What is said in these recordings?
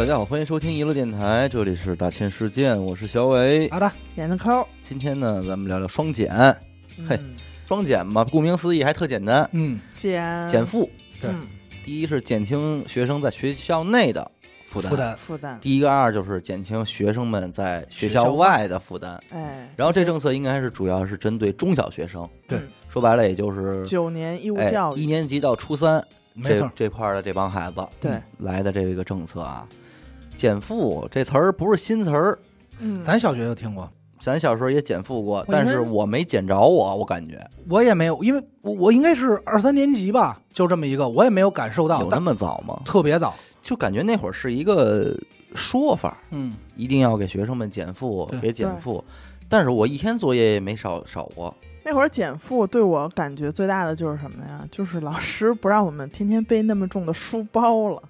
大家好，欢迎收听娱乐电台，这里是大千世界，我是小伟。好的，点个扣，今天呢，咱们聊聊双减。嘿嗯双减嘛，顾名思义还特简单，嗯，减减。负。对。嗯。第一是减轻学生在学校内的负担，负担，负担，第一个二就是减轻学生们在学学校校外的负担。哎，然后这政策应该是主要是针对中小学生，对。嗯。说白了也就是九年义务哎教育，一年级到初三这没错，这块儿的这帮孩子对，来的这个政策啊。减负这词儿不是新词儿，嗯，咱小学就听过，咱小时候也减负过，但是我没减着我，我感觉我也没有，因为我我应该是二三年级吧，就这么一个，我也没有感受到，有那么早吗？特别早，就感觉那会儿是一个说法，嗯，一定要给学生们减负，别减负。但是我一天作业也没少少过，那会儿减负对我感觉最大的就是什么呀？就是老师不让我们天天背那么重的书包了，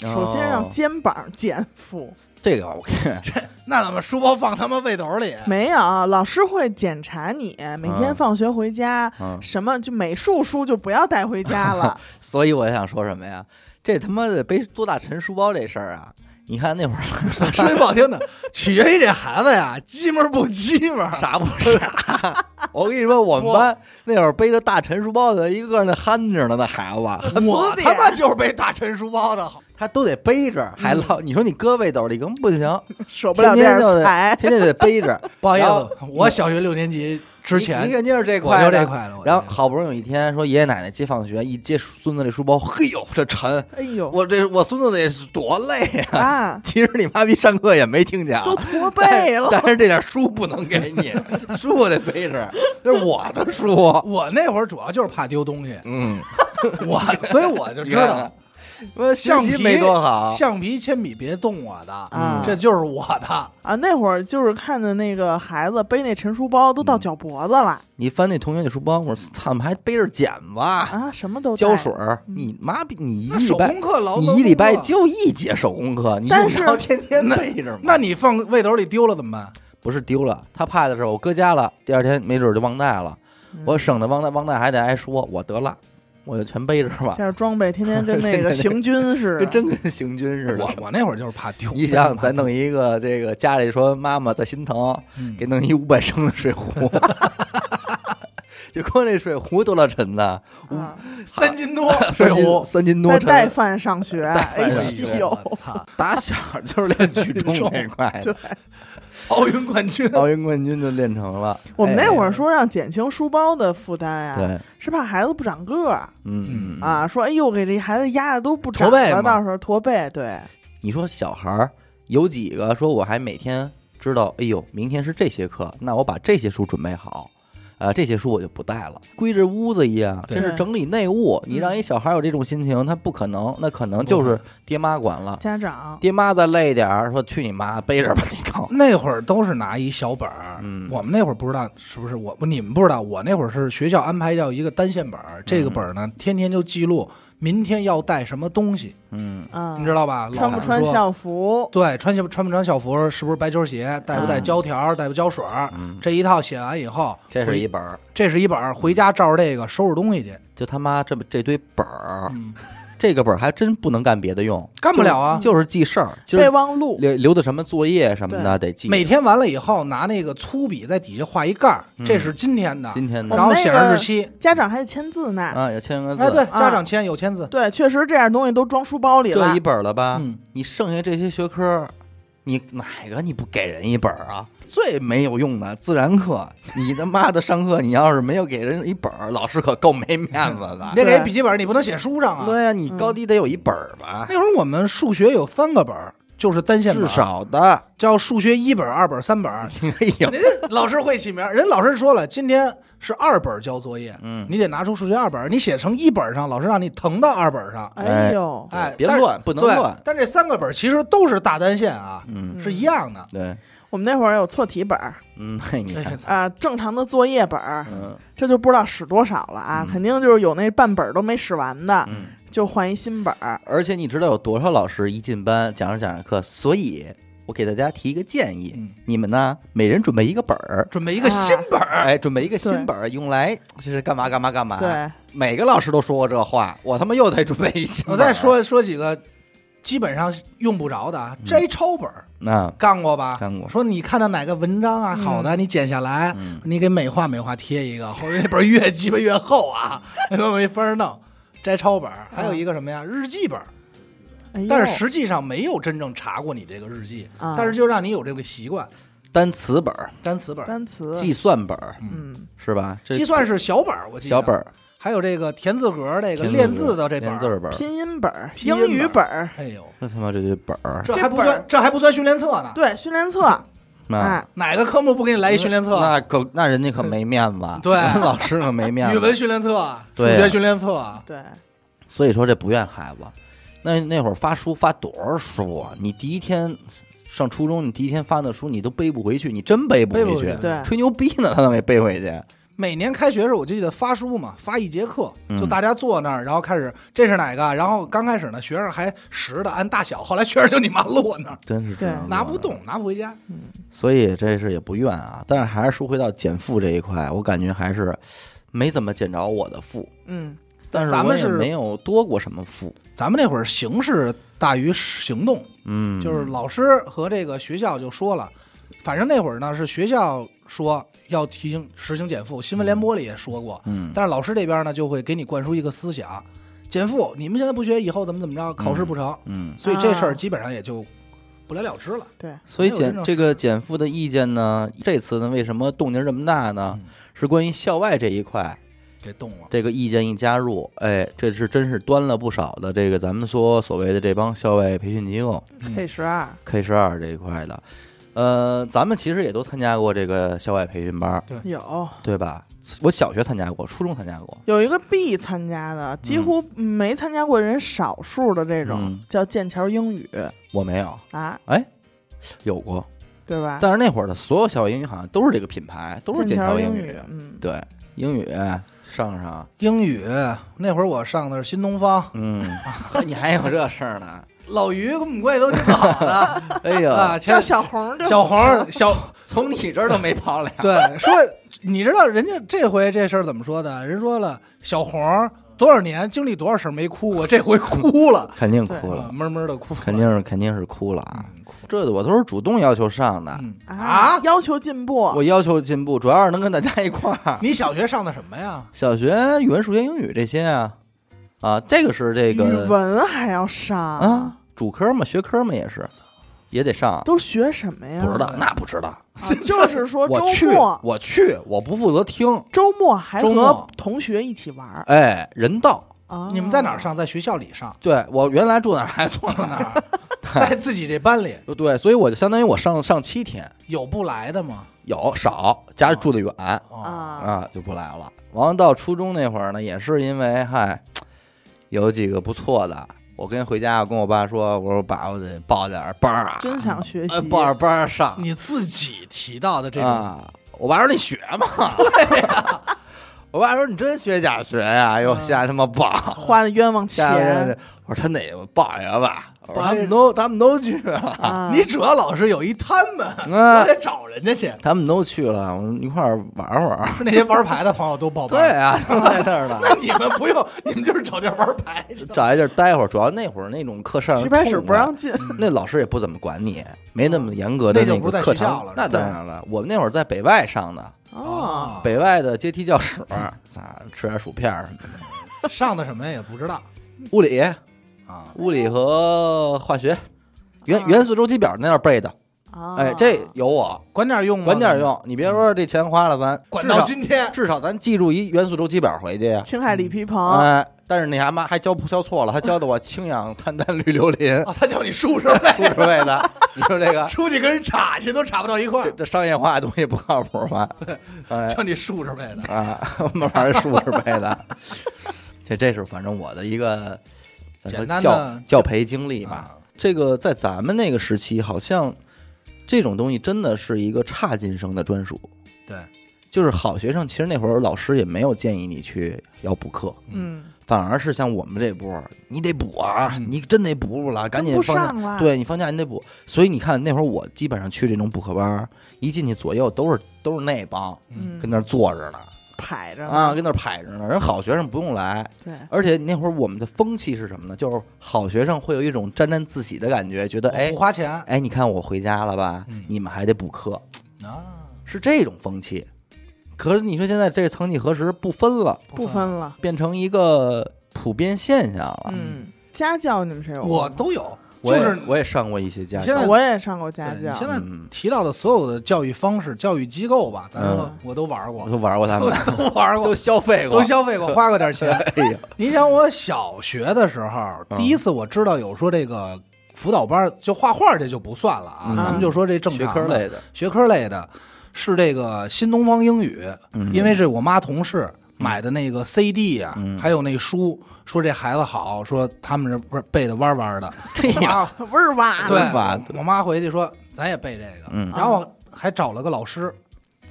首先让哦肩膀减负。这个我 这那怎么书包放他妈背兜里？没有，老师会检查你每天嗯放学回家，嗯，什么就美术书就不要带回家了。所以我想说什么呀？这他妈的背多大沉书包这事儿啊！你看那会儿 说句不好听的，取决于这孩子呀，鸡门不鸡门，傻不傻？我跟你说，我们班那会儿背着大沉书包的，一个个那憨着呢，那孩子，我他妈就是背大沉书包的，他都得背着，还嗯。老你说你搁背兜里更不行，舍不了天天就得财，天天得背着。不好意然思，我小学六年级之你前你肯定是这我块的。就这块了，我然后好不容易有一天说爷爷奶奶接放学，一接孙子这书包，嘿呦这沉，哎呦。我这我孙子得多累呀、啊，其实你妈逼上课也没听见啊，都驼背了。但是这点书不能给你，书我得背着，这是我的书。我那会儿主要就是怕丢东西，嗯，我所以我就知道，我橡皮没多好，橡皮、铅笔别动我的，啊这就是我的。啊，那会儿就是看着那个孩子背那沉书包都嗯到脚脖子了、你翻那同学那书包，我说操，怎么还背着剪子、啊，什么都胶水你妈逼，你一手礼拜工课劳你一礼拜就一节手工课，你但是用不着天天背着吗？那你放背兜里丢了怎么办？不是丢了，他怕的是我搁家了，第二天没准就忘带了，嗯我省得忘带忘带还得挨说，我得了，我就全背着吧这，样装备天天跟 那个行军似的，跟真跟行军似的我。我那会儿就是怕丢。你想想，再弄一个这个家里说妈妈在心疼，嗯给弄一五百升的水壶，就光这水壶多少沉呢？啊，三斤多水壶，三斤多再带。饭上学，带哎呦，我操！打小就是练举重这块的，奥运冠军，奥运冠军就练成了。我们那会哎。儿说让减轻书包的负担呀，对，是怕孩子不长个儿。嗯嗯，啊，说哎呦给这孩子压的都不长了，驼背嘛到时候驼背，对，你说小孩儿有几个说我还每天知道，哎呦，明天是这些课，那我把这些书准备好。啊，这些书我就不带了，归着屋子一样，这是整理内务。你让一小孩有这种心情，他不可能，那可能就是爹妈管了。家长爹妈再累点儿，说去你妈，背着吧你扛。那会儿都是拿一小本儿。嗯我们那会儿不知道是不是我你们不知道，我那会儿是学校安排叫一个单线本儿，这个本儿呢天天就记录明天要带什么东西，嗯，啊，你知道吧？穿不穿？校服？对，穿校穿不穿校服，是不是白球鞋，带不带啊胶条，带不胶水，嗯这一套写完以后，这是一本，这是一本，回家照着这个收拾东西去。就他妈这么这堆本儿，嗯，这个本儿还真不能干别的用，干不了啊。就是记事儿，就是备忘录，留留的什么作业什么的得记。每天完了以后，拿那个粗笔在底下画一盖儿，嗯这是今天的，今天的然后写上日期。家长还得签字呢。啊，有签个字，哎，对，啊家长签有签字。对，确实这样东西都装书包里了这一。本儿了吧？嗯，你剩下这些学科，你哪个你不给人一本儿啊？最没有用的自然课，你他妈的上课，你要是没有给人一本儿，老师可够没面子的。别给对笔记本，你不能写书上啊。对呀，你嗯高低得有一本儿吧，那会儿我们数学有三个本儿，就是单线本至，少的。叫数学一本儿、二本儿、三本儿。哎呦，人老师会起名儿，人老师说了，今天是二本儿交作业，嗯，你得拿出数学二本儿，你写成一本儿上，老师让你腾到二本儿上。哎呦，哎，别乱，不能对乱。，但这三个本儿其实都是大单线啊，嗯，是一样的。对，我们那会儿有错题本儿嗯，啊，正常的作业本儿，嗯这就不知道使多少了啊，嗯肯定就是有那半本儿都没使完的，嗯。就换一新本儿。而且你知道有多少老师一进班讲着讲着课，所以我给大家提一个建议，嗯你们呢每人准备一个本儿，准备一个新本儿，哎，准备一个新本儿，用来就是干嘛干嘛干嘛。，对，每个老师都说过这话，我他妈又得准备一新本儿。我再说说几个基本上用不着的啊摘抄本儿那干过吧？干过说你看到哪个文章啊好的，你剪下来，嗯你给美化美化贴一个，后边那本儿越 鸡巴越厚啊，那都没法儿弄。摘抄本儿，还有一个什么呀？日记本儿，哎但是实际上没有真正查过你这个日记，啊但是就让你有这个习惯。单词本儿、单词本儿、单词计算本儿嗯是吧？这计算是小本儿，我记得小本，儿、还有这个田字格儿这个练字的这本字本，拼音本儿、英语本哎呦，这他妈这些本儿，这还不算，这还不算训练册呢。对训练册，那哎，哪个科目不给你来一训练册？那可那人家可没面子，对 老师可没面子。语文训练册、数学训练册，对，所以说这不怨孩子。那那会儿发书发多少书啊？你第一天上初中，你第一天发的书你都背不回去，你真背不回去回去，对吹牛逼呢，他都没背回去。每年开学时候我就记得发书嘛，发一节课，嗯就大家坐那儿，然后开始这是哪个？然后刚开始呢，学生还实的按大小，后来学生就你妈落那儿，真是这样拿不动，拿不回家。所以这事也不怨啊。但是还是说回到减负这一块，我感觉还是没怎么减着我的负，嗯，但是咱们是没有多过什么负。咱们那会儿形式大于行动，嗯，就是老师和这个学校就说了，反正那会儿呢是学校说要提醒实行减负，新闻联播里也说过，嗯，但是老师这边呢就会给你灌输一个思想，减负，你们现在不学，以后怎么怎么着，考试不成，嗯，所以这事啊儿基本上也就不了了之了。对，所以减这个减负的意见呢，这次呢为什么动静这么大呢？嗯是关于校外这一块，给动了，这个意见一加入，哎，这是真是端了不少的这个咱们说所谓的这帮校外培训机构嗯。K 十二，K 十二这一块的，呃，咱们其实也都参加过这个校外培训班，对。有。对吧？我小学参加过，初中参加过，有一个必参加的，几乎没参加过人少数的这种嗯。叫剑桥英语。我没有，啊，哎，有过，对吧？但是那会儿的所有校外英语好像都是这个品牌，都是剑桥英桥语，嗯，对，英语上上，英语那会儿我上的是新东方，嗯，你还有这事儿呢？老于跟我们关系都挺好的。哎呀，啊，前叫小红就小红儿小从你这儿都没跑了。对说，你知道人家这回这事儿怎么说的？人说了，小红儿多少年经历多少事儿没哭过，这回哭了，肯定哭了，闷闷的哭，肯定是肯定是哭了啊！这我都是主动要求上的，嗯。啊，要求进步，我要求进步，主要是能跟大家一块儿。你小学上的什么呀？小学语文、数学、英语这些啊，啊，这个是这个语文还要上？啊，主科嘛，学科嘛也是，也得上。都学什么呀？不知道，那不知道。啊就是说 周我去末，我去，我不负责听。周末还和同学一起玩儿哎，人道。啊。你们在哪儿？上？在学校里上，对我原来住哪儿还住哪儿。哪儿？在自己这班里 对，所以我就相当于我上上七天，有不来的吗？有少家里住的远哦啊，啊，就不来了。完了到初中那会儿呢，也是因为嗨，有几个不错的，我跟回家我跟我爸说，我说爸，我得报点儿班儿啊，真想学习。呃报点班儿上你自己提到的这种，啊。我爸说你学嘛，对呀、我爸说你真学假学呀？哎呦，嗯瞎他妈报，花了冤枉 钱我说他哪个报一个吧？他们都他们都去了，啊！你主要老师有一摊们，我啊，得找人家去。他们都去了，我们一块儿玩会儿。那些玩牌的朋友都报 班。对，啊，都在那儿呢。那你们不用，你们就是找地儿玩牌去。找一地儿待会儿，主要那会儿那种课上棋牌室不让进，那老师也不怎么管你，没那么严格的那就不在个课。堂那当然了，我们那会儿在北外上的，哦，北外的阶梯教室，啊，吃点薯片儿什么的。上的什么也不知道物理、啊。物理和化学，元啊元素周期表那样背的。啊哎，这有我，管点用吗？管点。用。你别说这钱花了，咱管到少今天，至少咱记住一元素周期表回去呀。青海李皮鹏，哎，但是你还妈还教教错了，他教的我氢氧碳氮氯硫林，啊，他教你数着数呗，十位的。你说这个 出去跟人插去都插不到一块儿，这这商业化的东西不靠谱吧？哎叫你数着呗的。啊，慢慢数十倍的。这这是反正我的一个咱说简单的教教培经历吧。啊这个在咱们那个时期，好像这种东西真的是一个差劲生的专属。对，就是好学生，其实那会儿老师也没有建议你去要补课，嗯，反而是像我们这波，你得补啊，嗯你真得补了，赶紧放假。对你放假你得补，所以你看那会儿我基本上去这种补课班，一进去左右都是都是那帮嗯，跟那儿坐着呢，排着呢啊，跟那儿排着呢。人好学生不用来，对，而且那会儿我们的风气是什么呢？就是好学生会有一种沾沾自喜的感觉，觉得哎不花钱哎，你看我回家了吧嗯？你们还得补课，啊，是这种风气。可是你说现在这个曾几何时不分了，不分了。变成一个普遍现象了。嗯，家教你们谁有过？我都有，我也就是我也上过一些家教现在，我也上过家教对你，现在嗯提到的所有的教育方式、教育机构吧，咱说嗯我都玩过，都玩过他们，都 玩过都，消费过，都消费过，花过点钱。哎呀，你想，我小学的时候，嗯第一次我知道有说这个辅导班，就画画这就不算了啊，嗯咱们就说这正学常的科类的，学科类的，是这个新东方英语，嗯因为是我妈同事买的那个 CD 啊，嗯还有那书，说这孩子好，说他们是背的弯弯的。对呀，啊，味儿哇，对弯弯的，我妈回去说咱也背这个，嗯然后还找了个老师，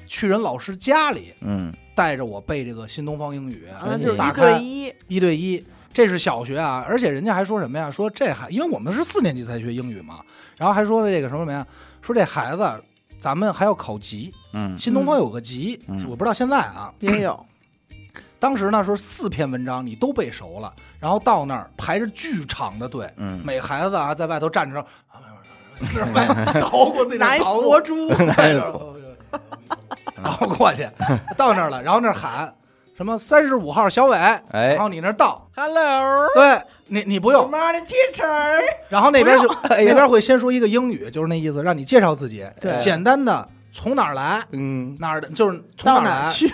去人老师家里嗯带着我背这个新东方英语，啊，就是一打开对一，一对一。这是小学啊，而且人家还说什么呀？说这孩，因为我们是四年级才学英语嘛，然后还说这个什么什么呀？说这孩子，咱们还要考级，嗯新东方有个级，嗯我不知道现在啊。也有，当时呢说四篇文章你都背熟了，然后到那儿排着巨长的队，嗯，每孩子啊在外头站着，啊是吧？捣鼓自己拿一佛珠，对然后过去，到那儿了，然后那儿喊什么三十五号小伟，哎然后你那儿到，，Hello，对你你不用 teacher，然后那边就那边会先说一个英语，就是那意思，让你介绍自己，对简单的从哪儿来，嗯，哪儿的，就是从哪儿去？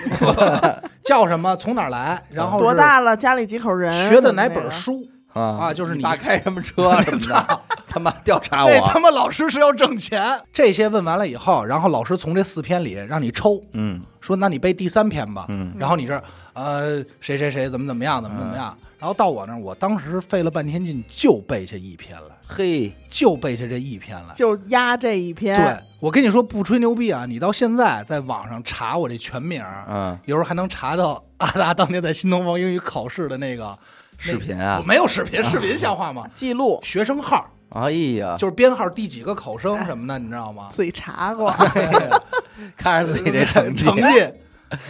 叫什么，从哪儿来，然后是多大了？家里几口人？学的哪？本书，啊啊就是你爸开什么车什么的，他妈调查我。这他，妈老师是要挣钱。这些问完了以后，然后老师从这四篇里让你抽，嗯。说那你背第三篇吧，嗯。然后你这呃谁谁谁怎么怎么样怎么怎么样，然后到我那儿，我当时费了半天劲就背下一篇来，嘿，就背下这一篇来。就压这一篇。对，我跟你说不吹牛逼啊，你到现在在网上查我这全名，嗯，有时候还能查到阿达当年在新东方英语考试的那个视频啊。我，没有视频，视频像话吗？记录。学生号哎呀，就是编号第几个考生 什么的，你知道吗？自己查过，看着自己这成绩，成绩。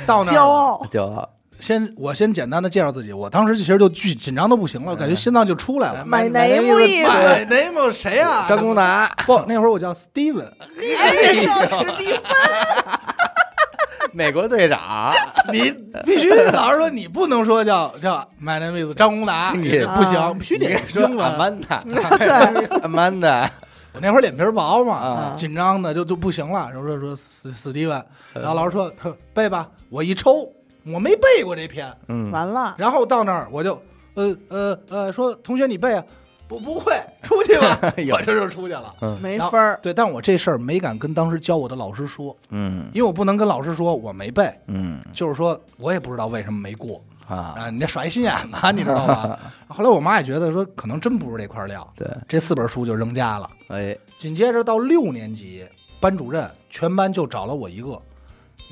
到那儿骄傲。骄傲，先我先简单的介绍自己，我当时其实就巨紧张的不行了，我感觉心脏就出来了。My 买 name 谁啊？张公达，不，那会儿我叫 Steven，哎呦，史蒂芬，美国队长，你必须老师说你不能说叫叫 My name is 张宏达，你不行，啊必须得说。英文。Amanda，对，Amanda，我那会儿脸皮儿薄嘛啊，紧张的就就不行了。然后说说史史蒂文，然后老师说说背吧，我一抽，我没背过这篇，嗯，完了，然后到那儿我就呃呃呃说同学你背啊，不不会，出去吧，我这就出去了。没法儿。对，但我这事儿没敢跟当时教我的老师说，嗯因为我不能跟老师说我没背，嗯就是说我也不知道为什么没过啊，啊，你这耍一心眼子，你知道吗？后来我妈也觉得说可能真不是这块料，对，这四本书就扔家了。哎，紧接着到六年级，班主任全班就找了我一个。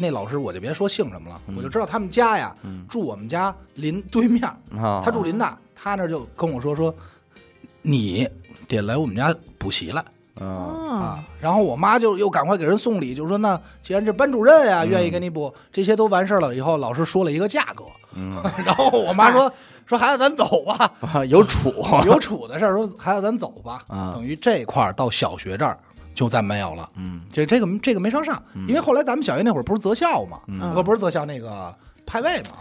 那老师我就别说姓什么了，嗯我就知道他们家呀，嗯住我们家邻对面，啊他住林大，他那就跟我说说，你得来我们家补习了。啊，啊啊。然后我妈就又赶快给人送礼，就说那既然这班主任呀、嗯。愿意给你补，这些都完事儿了以后，老师说了一个价格，嗯，然后我妈说 说孩子咱走吧，啊有处，有处的事儿，说孩子咱走吧，啊。等于这块儿到小学这儿就再没有了。嗯。这这个这个没上上，因为后来咱们小学那会儿不是择校嘛，不不是择校那个派位嘛，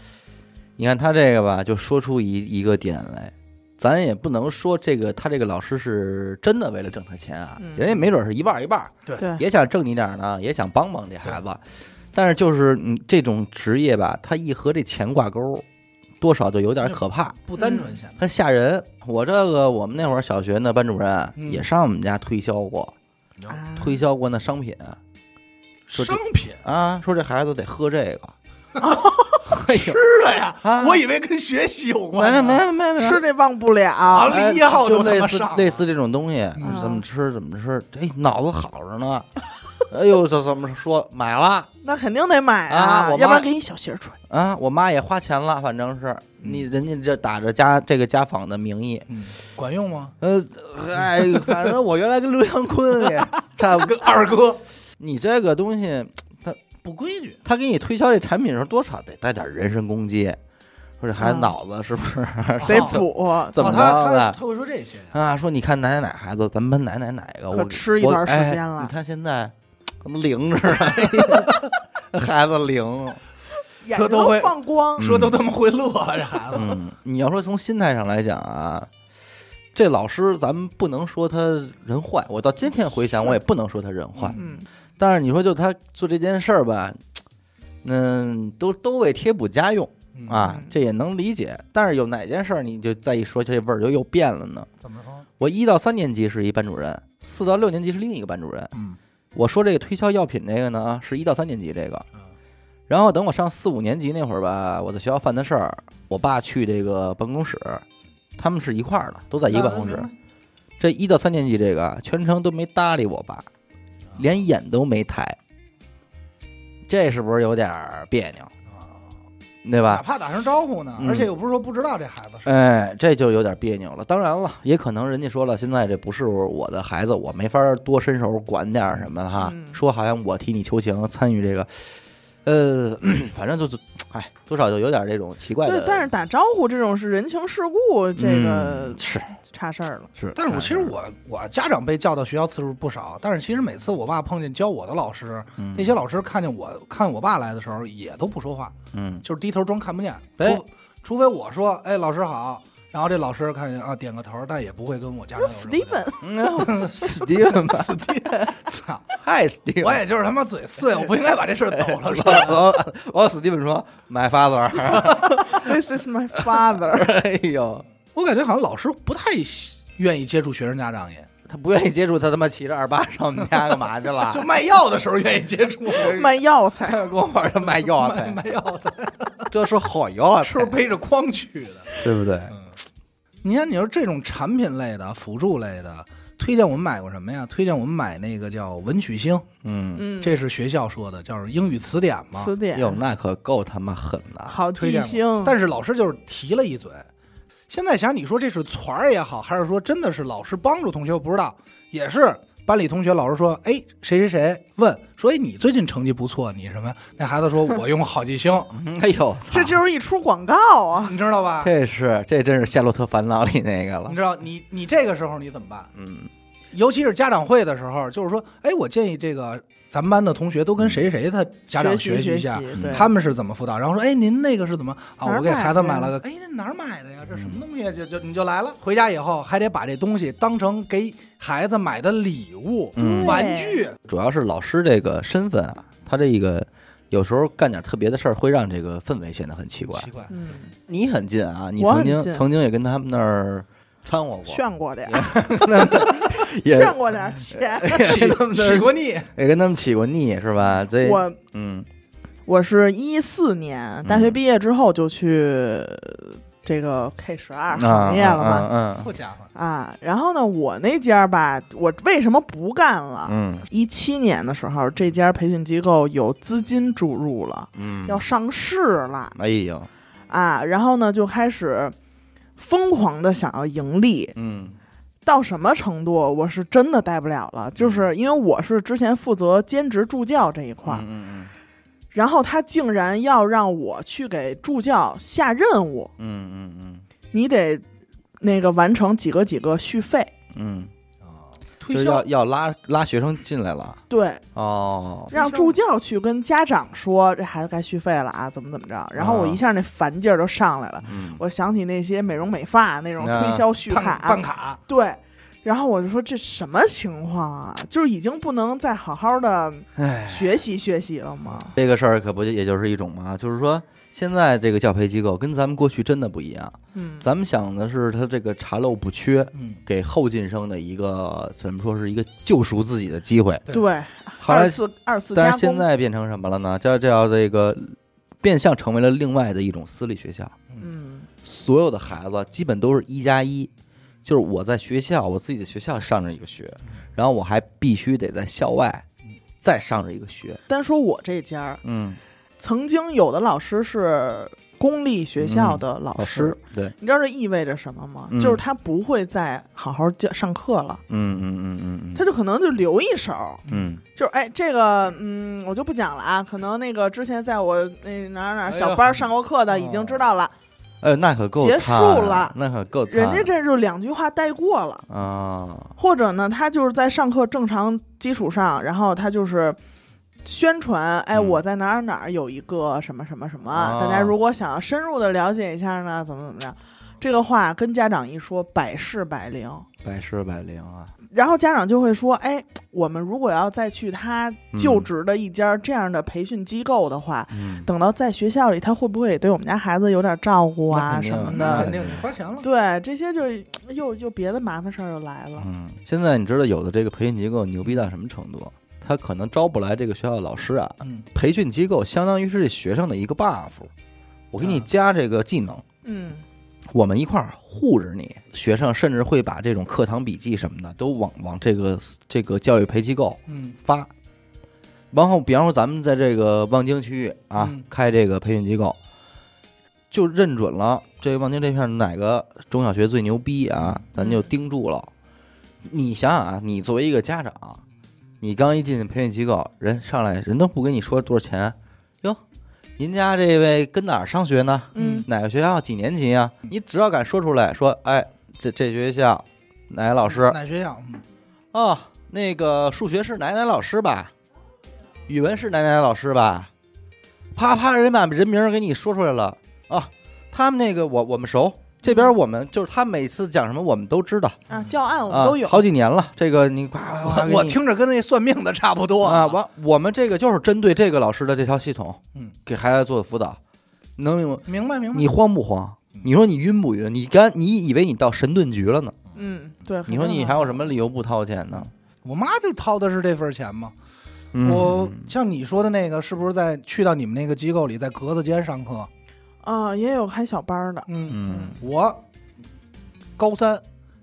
你看他这个吧，就说出一一个点来，咱也不能说这个他这个老师是真的为了挣他钱啊，嗯。人家没准是一半儿一半儿，对。对，也想挣你点儿呢，也想帮帮这孩子，但是就是你这种职业吧，他一和这钱挂钩，多少就有点可怕，不单纯现在。他吓人。我这个我们那会儿小学那班主任嗯。也上我们家推销过，啊推销过那商品说这商品？啊，说这孩子得喝这个，哎 吃呦的呀，啊我以为跟学习有关呢。没没没没吃这忘不了。啊哎一号就类似类似这种东西，嗯怎么吃怎么吃，哎，脑子好着呢。哎呦，这怎么说买了那肯定得买啊我要不然给你小鞋穿。啊？我妈也花钱了，反正是你人家这打着家这个家访的名义，嗯，管用吗？呃，哎，反正我原来跟刘洋坤也 差不多。跟二哥你这个东西，它不规矩。他给你推销这产品的时候，多少得带点人身攻击，说这孩子啊脑子是不是 得哦补，怎么哦他他他会说这些，啊？说你看哪哪哪孩子，咱们班哪哪哪个，我我吃一段时哎间了你看现在怎么灵着呢，孩子灵。眼睛都会放光，说都他妈会乐了，这孩子。嗯，你要说从心态上来讲啊，这老师咱们不能说他人坏，我到今天回想，我也不能说他人坏。嗯，但是你说就他做这件事儿吧，嗯，都都为贴补家用嗯啊嗯，这也能理解。但是有哪件事儿你就再一说，这味儿就又变了呢？怎么说？我一到三年级是一班主任，四到六年级是另一个班主任。嗯我说这个推销药品这个呢，是一到三年级这个。嗯然后等我上四五年级那会儿吧，我在学校犯的事儿，我爸去这个办公室，他们是一块儿的，都在一个办公室。这一到三年级这个全程都没搭理我爸，连眼都没抬，这是不是有点儿别扭？对吧哪吧？怕打声招呼呢，嗯而且又不是说不知道这孩子是。哎，这就有点别扭了。当然了，也可能人家说了，现在这不是我的孩子，我没法多伸手管点儿什么的哈。嗯说好像我替你求情，参与这个，呃，反正就是，哎，多少就有点这种奇怪的。对，但是打招呼这种是人情世故，这个嗯是差事儿了。是，但是我其实我我家长被叫到学校次数不少，但是其实每次我爸碰见教我的老师，嗯那些老师看见我看我爸来的时候也都不说话，嗯就是低头装看不见，哎除除非我说哎老师好，然后这老师看见啊点个头，但也不会跟我家长有什么 Steven，，Steven 吧，Steven，操，嗨，Steven，我也就是他妈嘴碎，我不应该把这事儿抖了出来。我 Steven 说，My father，This is my father。哎呦，我感觉好像老师不太喜愿意接触学生家长也，他不愿意接触，他他妈骑着二八上我们家干嘛去了？就卖药的时候愿意接触，卖药材，跟我玩儿卖药材，卖药材，这是好药啊，是不是背着筐去的？对不对？嗯，你看，你说这种产品类的、辅助类的，推荐我们买过什么呀？推荐我们买那个叫文曲星，嗯，嗯，这是学校说的，叫英语词典嘛。词典哟，那可够他妈狠的。好推荐过记性，但是老师就是提了一嘴。现在想，你说这是团儿也好，还是说真的是老师帮助同学？我不知道，也是班里同学，老师说，哎，谁谁谁问说，哎，你最近成绩不错，你什么？那孩子说我用好记星，哎呦，这就是一出广告啊！你知道吧？这是这真是《夏洛特烦恼》里那个了你。知道，你你这个时候你怎么办？嗯尤其是家长会的时候，就是说，哎，我建议这个咱们班的同学都跟谁谁谁他家长学习一下，他们是怎么辅导。然后说，哎，您那个是怎么啊？我给孩子买了个，哎，这哪儿买的呀？这什么东西？就就你就来了，回家以后还得把这东西当成给孩子买的礼物、嗯，玩具。主要是老师这个身份啊，他这个有时候干点特别的事儿，会让这个氛围显得很奇怪。奇怪，嗯，你很近啊，你曾经曾经也跟他们那儿掺和过，炫过点，也炫过点钱。起起过腻，也跟他们起过腻是吧？这我嗯我是一四年大学毕业之后就去这个 K 十二啊行业了嘛，嗯好家伙，啊，然后呢，我那家吧，我为什么不干了？嗯一七年的时候，这家培训机构有资金注入了，嗯，要上市了哎呦，啊，然后呢，就开始疯狂的想要盈利，嗯到什么程度，我是真的带不了了。就是因为我是之前负责兼职助教这一块儿，嗯然后他竟然要让我去给助教下任务，嗯嗯嗯你得那个完成几个几个续费。嗯，推销是要要拉拉学生进来了对，哦，让助教去跟家长说这孩子该续费了啊，怎么怎么着。然后我一下那烦劲儿就上来了，嗯我想起那些美容美发那种啊推销续办卡，办卡，对。然后我就说这什么情况啊？就是已经不能再好好的哎，学习学习了吗？这个事儿可不就也就是一种吗，就是说现在这个教培机构跟咱们过去真的不一样，嗯，咱们想的是他这个查漏补缺，嗯，给后进生的一个怎么说是一个救赎自己的机会。对，后来二次二次加但，是现在变成什么了呢？叫叫这个变相成为了另外的一种私立学校，嗯。所有的孩子基本都是一加一，就是我在学校我自己的学校上着一个学，然后我还必须得在校外再上着一个学。单说我这家儿，嗯曾经有的老师是公立学校的老老师，对，你知道这意味着什么吗？嗯。就是他不会再好好教上课了，嗯嗯嗯嗯嗯，他就可能就留一手，嗯。就是哎，这个嗯，我就不讲了啊。可能那个之前在我那哪儿哪儿小班上过课的已经知道了，呃，那可够结束了。那可够惨，人家这就两句话带过了。啊，或者呢，他就是在上课正常基础上，然后他就是宣传，哎，嗯我在哪儿哪儿有一个什么什么什么，啊大家如果想要深入的了解一下呢，怎么怎么样，这个话跟家长一说，百试百灵。百试百灵啊，然后家长就会说：“哎，我们如果要再去他嗯就职的一家这样的培训机构的话，嗯，等到在学校里，他会不会也对我们家孩子有点照顾啊那肯定什么的那肯？肯定你花钱了。对，这些就又又别的麻烦事儿又来了。嗯，现在你知道有的这个培训机构牛逼到什么程度？他可能招不来这个学校的老师啊，嗯，培训机构相当于是这学生的一个 buff，我给你嗯加这个技能，嗯我们一块儿护着你。学生甚至会把这种课堂笔记什么的都往往这个这个教育培机构嗯发。然后，比方说咱们在这个望京区域啊、嗯开这个培训机构，就认准了这望京这片哪个中小学最牛逼啊，咱就盯住了。你想想啊，你作为一个家长，你刚一进培训机构，人上来人都不跟你说多少钱，哟，您家这位跟哪儿上学呢？嗯哪个学校几年级啊？你只要敢说出来说，哎，这这学校哪个老师哪学校？嗯哦，那个数学是哪哪老师吧？语文是哪哪老师吧？啪啪，人把人名儿给你说出来了啊！他们那个我我们熟，这边我们就是他每次讲什么我们都知道啊，教案我们啊，都有。好几年了。这个你夸夸夸给你我听着跟那算命的差不多啊，完我们这个就是针对这个老师的这套系统，嗯，给孩子做的辅导，能明白？明白明白。你慌不慌？你说你晕不晕？你干你以为你到神盾局了呢？嗯，对。你说你还有什么理？理由不掏钱呢？我妈就掏的是这份钱嘛。嗯我像你说的那个，是不是在去到你们那个机构里，在格子间上课？啊，也有开小班儿的。嗯，嗯我高三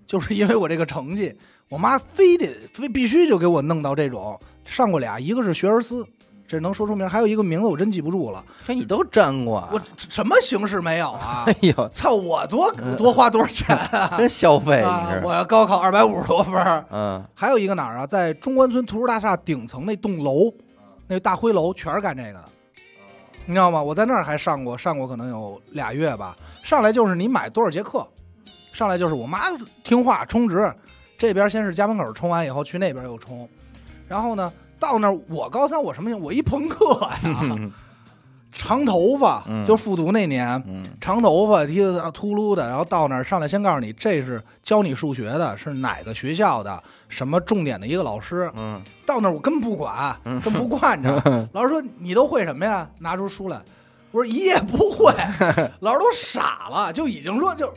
就是因为我这个成绩，我妈非得非必须就给我弄到这种上过俩，一个是学而思，这能说出名，还有一个名字我真记不住了，这你都沾过啊？我什么形式没有啊哎？呦，操，我多多花多少钱啊？真消费啊你是？我要高考二百五十多分儿嗯 还有一个哪儿啊，在中关村图书大厦顶层那栋楼，那大灰楼全是干这个的，你知道吗？我在那儿还上过，上过可能有俩月吧。上来就是你买多少节课，上来就是我妈听话充值，这边先是家门口充完以后去那边又充，然后呢到那儿我高三我什么情？我一朋克呀，长头发，嗯就复读那年。嗯长头发，剃的秃噜的，然后到那儿上来先告诉你，这是教你数学的，是哪个学校的，什么重点的一个老师。嗯到那儿我根本不管，嗯根本不惯着。老师说你都会什么呀？拿出书来，我说一页不会。老师都傻了，就已经说就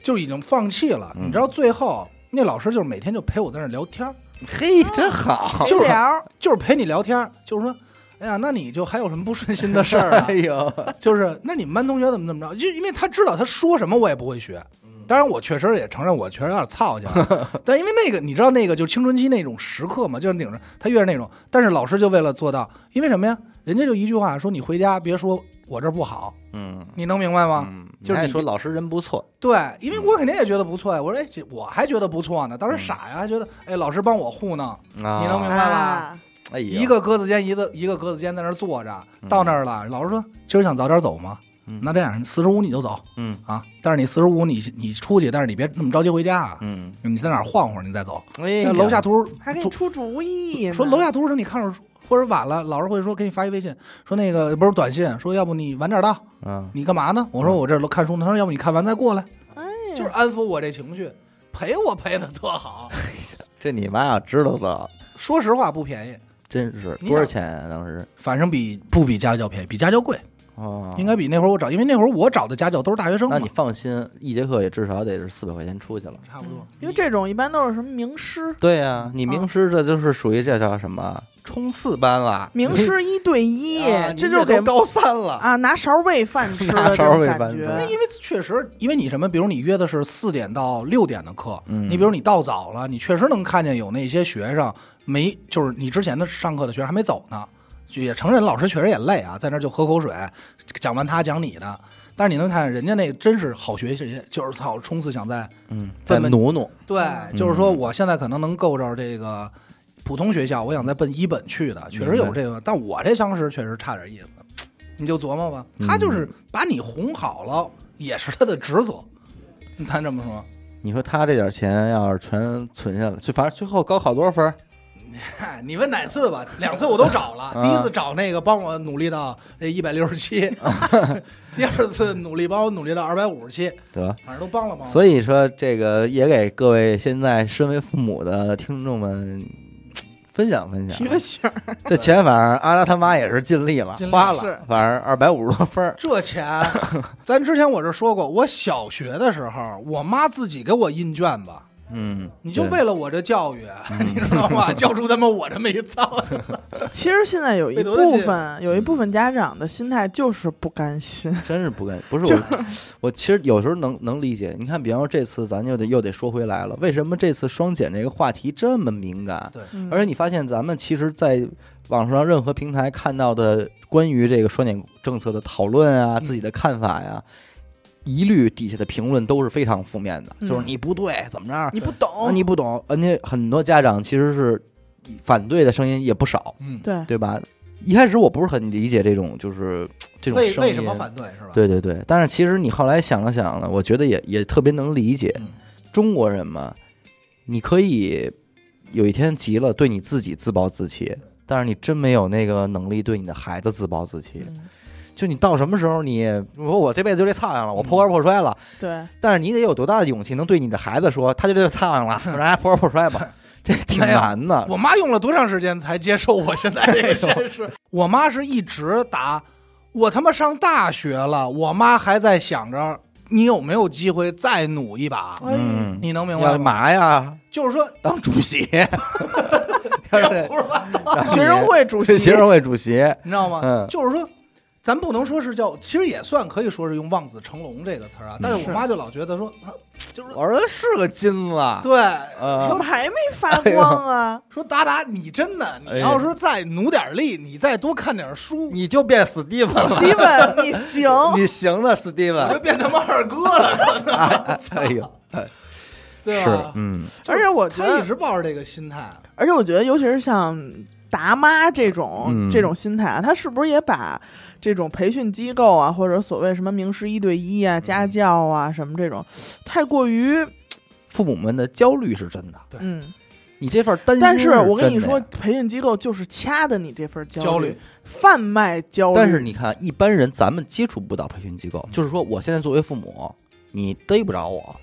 就已经放弃了。嗯你知道最后那老师就是每天就陪我在那儿聊天儿，嘿，真好。就是聊就是陪你聊天，就是说。哎呀，那你就还有什么不顺心的事儿啊 哎？呦，就是那你们班同学怎么怎么着？就因为他知道他说什么我也不会学。当然，我确实也承认我确实有点操去了，但因为那个你知道那个就青春期那种时刻嘛，就是顶着他越是那种，但是老师就为了做到，因为什么呀？人家就一句话说你回家别说我这儿不好，嗯你能明白吗？嗯，就是你说老师人不错，对，因为我肯定也觉得不错呀。我说哎，这我还觉得不错呢，当时傻呀，还觉得哎老师帮我糊弄，啊你能明白吧啊，一个格子间一个一个格子间在那儿坐着，嗯到那儿了，老师说今儿想早点走吗？嗯那这样四十五你就走。嗯啊，但是你四十五，你你出去，但是你别那么着急回家啊，嗯，你在哪儿晃晃，你再走。哎呀，那楼下图书还给你出主意呢。说楼下图书城你看着或者晚了，老师会说给你发一微信，说那个不是短信，说要不你晚点到，嗯你干嘛呢？我说我这儿看书呢，他说要不你看完再过来，哎呀，就是安抚我这情绪，陪我陪的特好。这你妈要知道的，说实话不便宜，真是多少钱啊？当时反正比不比家教便宜，比家教贵，哦，应该比那会儿我找，因为那会儿我找的家教都是大学生那你，放心，一节课也至少得是四百块钱出去了。差不多。因为这种一般都是什么名师，对呀、你名师这就是属于这叫什么冲刺班了，名师一对一，啊这就给你也都高三了。啊拿勺喂饭吃 拿勺的这种喂饭感觉。那因为确实，因为你什么，比如你约的是四点到六点的课，嗯。你比如你到早了，你确实能看见有那些学生没，就是你之前的上课的学生还没走呢，就也承认老师确实也累啊，在那就喝口水，讲完他讲你的，但是你能看见人家那真是好学习，就是操，冲刺想在嗯，再努努，对，嗯就是说我现在可能能够着这个普通学校，我想再奔一本去的，确实有这个，但我这当时确实差点意思。你就琢磨吧，嗯他就是把你哄好了，也是他的职责。咱这么说，你说他这点钱要是全存下来，就反正最后高考多少分 你问哪次吧？两次我都找了，啊第一次找那个帮我努力到这一百六十七，第二次努力帮我努力到二百五十七，得，反正都帮了帮了。所以说这个也给各位现在身为父母的听众们分享分享提。个醒儿，这钱反正阿达他妈也是尽力了尽，力花是了，反正二百五十多分儿。这钱，咱之前我这说过，我小学的时候，我妈自己给我印卷子，嗯，你就为了我这教育，你知道吗？教出他妈我这么一操，其实现在有一部分有一部分家长的心态就是不甘心，真是不甘，不是我，我其实有时候能能理解。你看，比方说这次咱就得又得说回来了，为什么这次双减这个话题这么敏感？对。嗯而且你发现咱们其实，在网上任何平台看到的关于这个双减政策的讨论啊，嗯。自己的看法呀，一律底下的评论都是非常负面的，嗯。就是你不对，怎么着？你不啊，懂，你不懂，而且很多家长其实是反对的声音也不少，嗯，对，对吧？一开始我不是很理解这种就是这种声音。为为什么反对是吧？对对对，但是其实你后来想了想了，我觉得也也特别能理解嗯，中国人嘛，你可以有一天急了对你自己自暴自弃，但是你真没有那个能力对你的孩子自暴自弃。嗯就你到什么时候你说我这辈子就这苍蝇了，我破罐破摔了，对，但是你得有多大的勇气能对你的孩子说，他就这个苍蝇了，让人家破罐破摔吧，这挺难的。我妈用了多长时间才接受我现在这个现实？我妈是一直打，我他妈上大学了，我妈还在想着你有没有机会再努一把，哎嗯，你能明白吗？干嘛呀？就是说，当主席，学生会主席，学生会主席，你知道吗？嗯。就是说，咱不能说是叫，其实也算可以说是用望子成龙这个词儿啊。但是是我妈就老觉得说，啊就是我儿子是个金子，对，呃怎么还没发光啊？说达达，你真的，哎你要是再努点力，你再多看点书，你就变史蒂芬了，史蒂文，你行，你行的，史蒂我就。变他妈二哥了，哎呦，哎是对吧？，嗯，而且我觉他一，直抱着这个心态，而且我觉得，尤其是像达妈这种、嗯这种心态啊，他是不是也把这种培训机构啊，或者所谓什么名师一对一啊、家教啊什么这种，太过于父母们的焦虑是真的，对嗯。你这份担心，但是我跟你说，培训机构就是掐的你这份虑焦虑，贩卖焦虑。但是你看，一般人咱们接触不到培训机构，就是说，我现在作为父母，你逮不着我，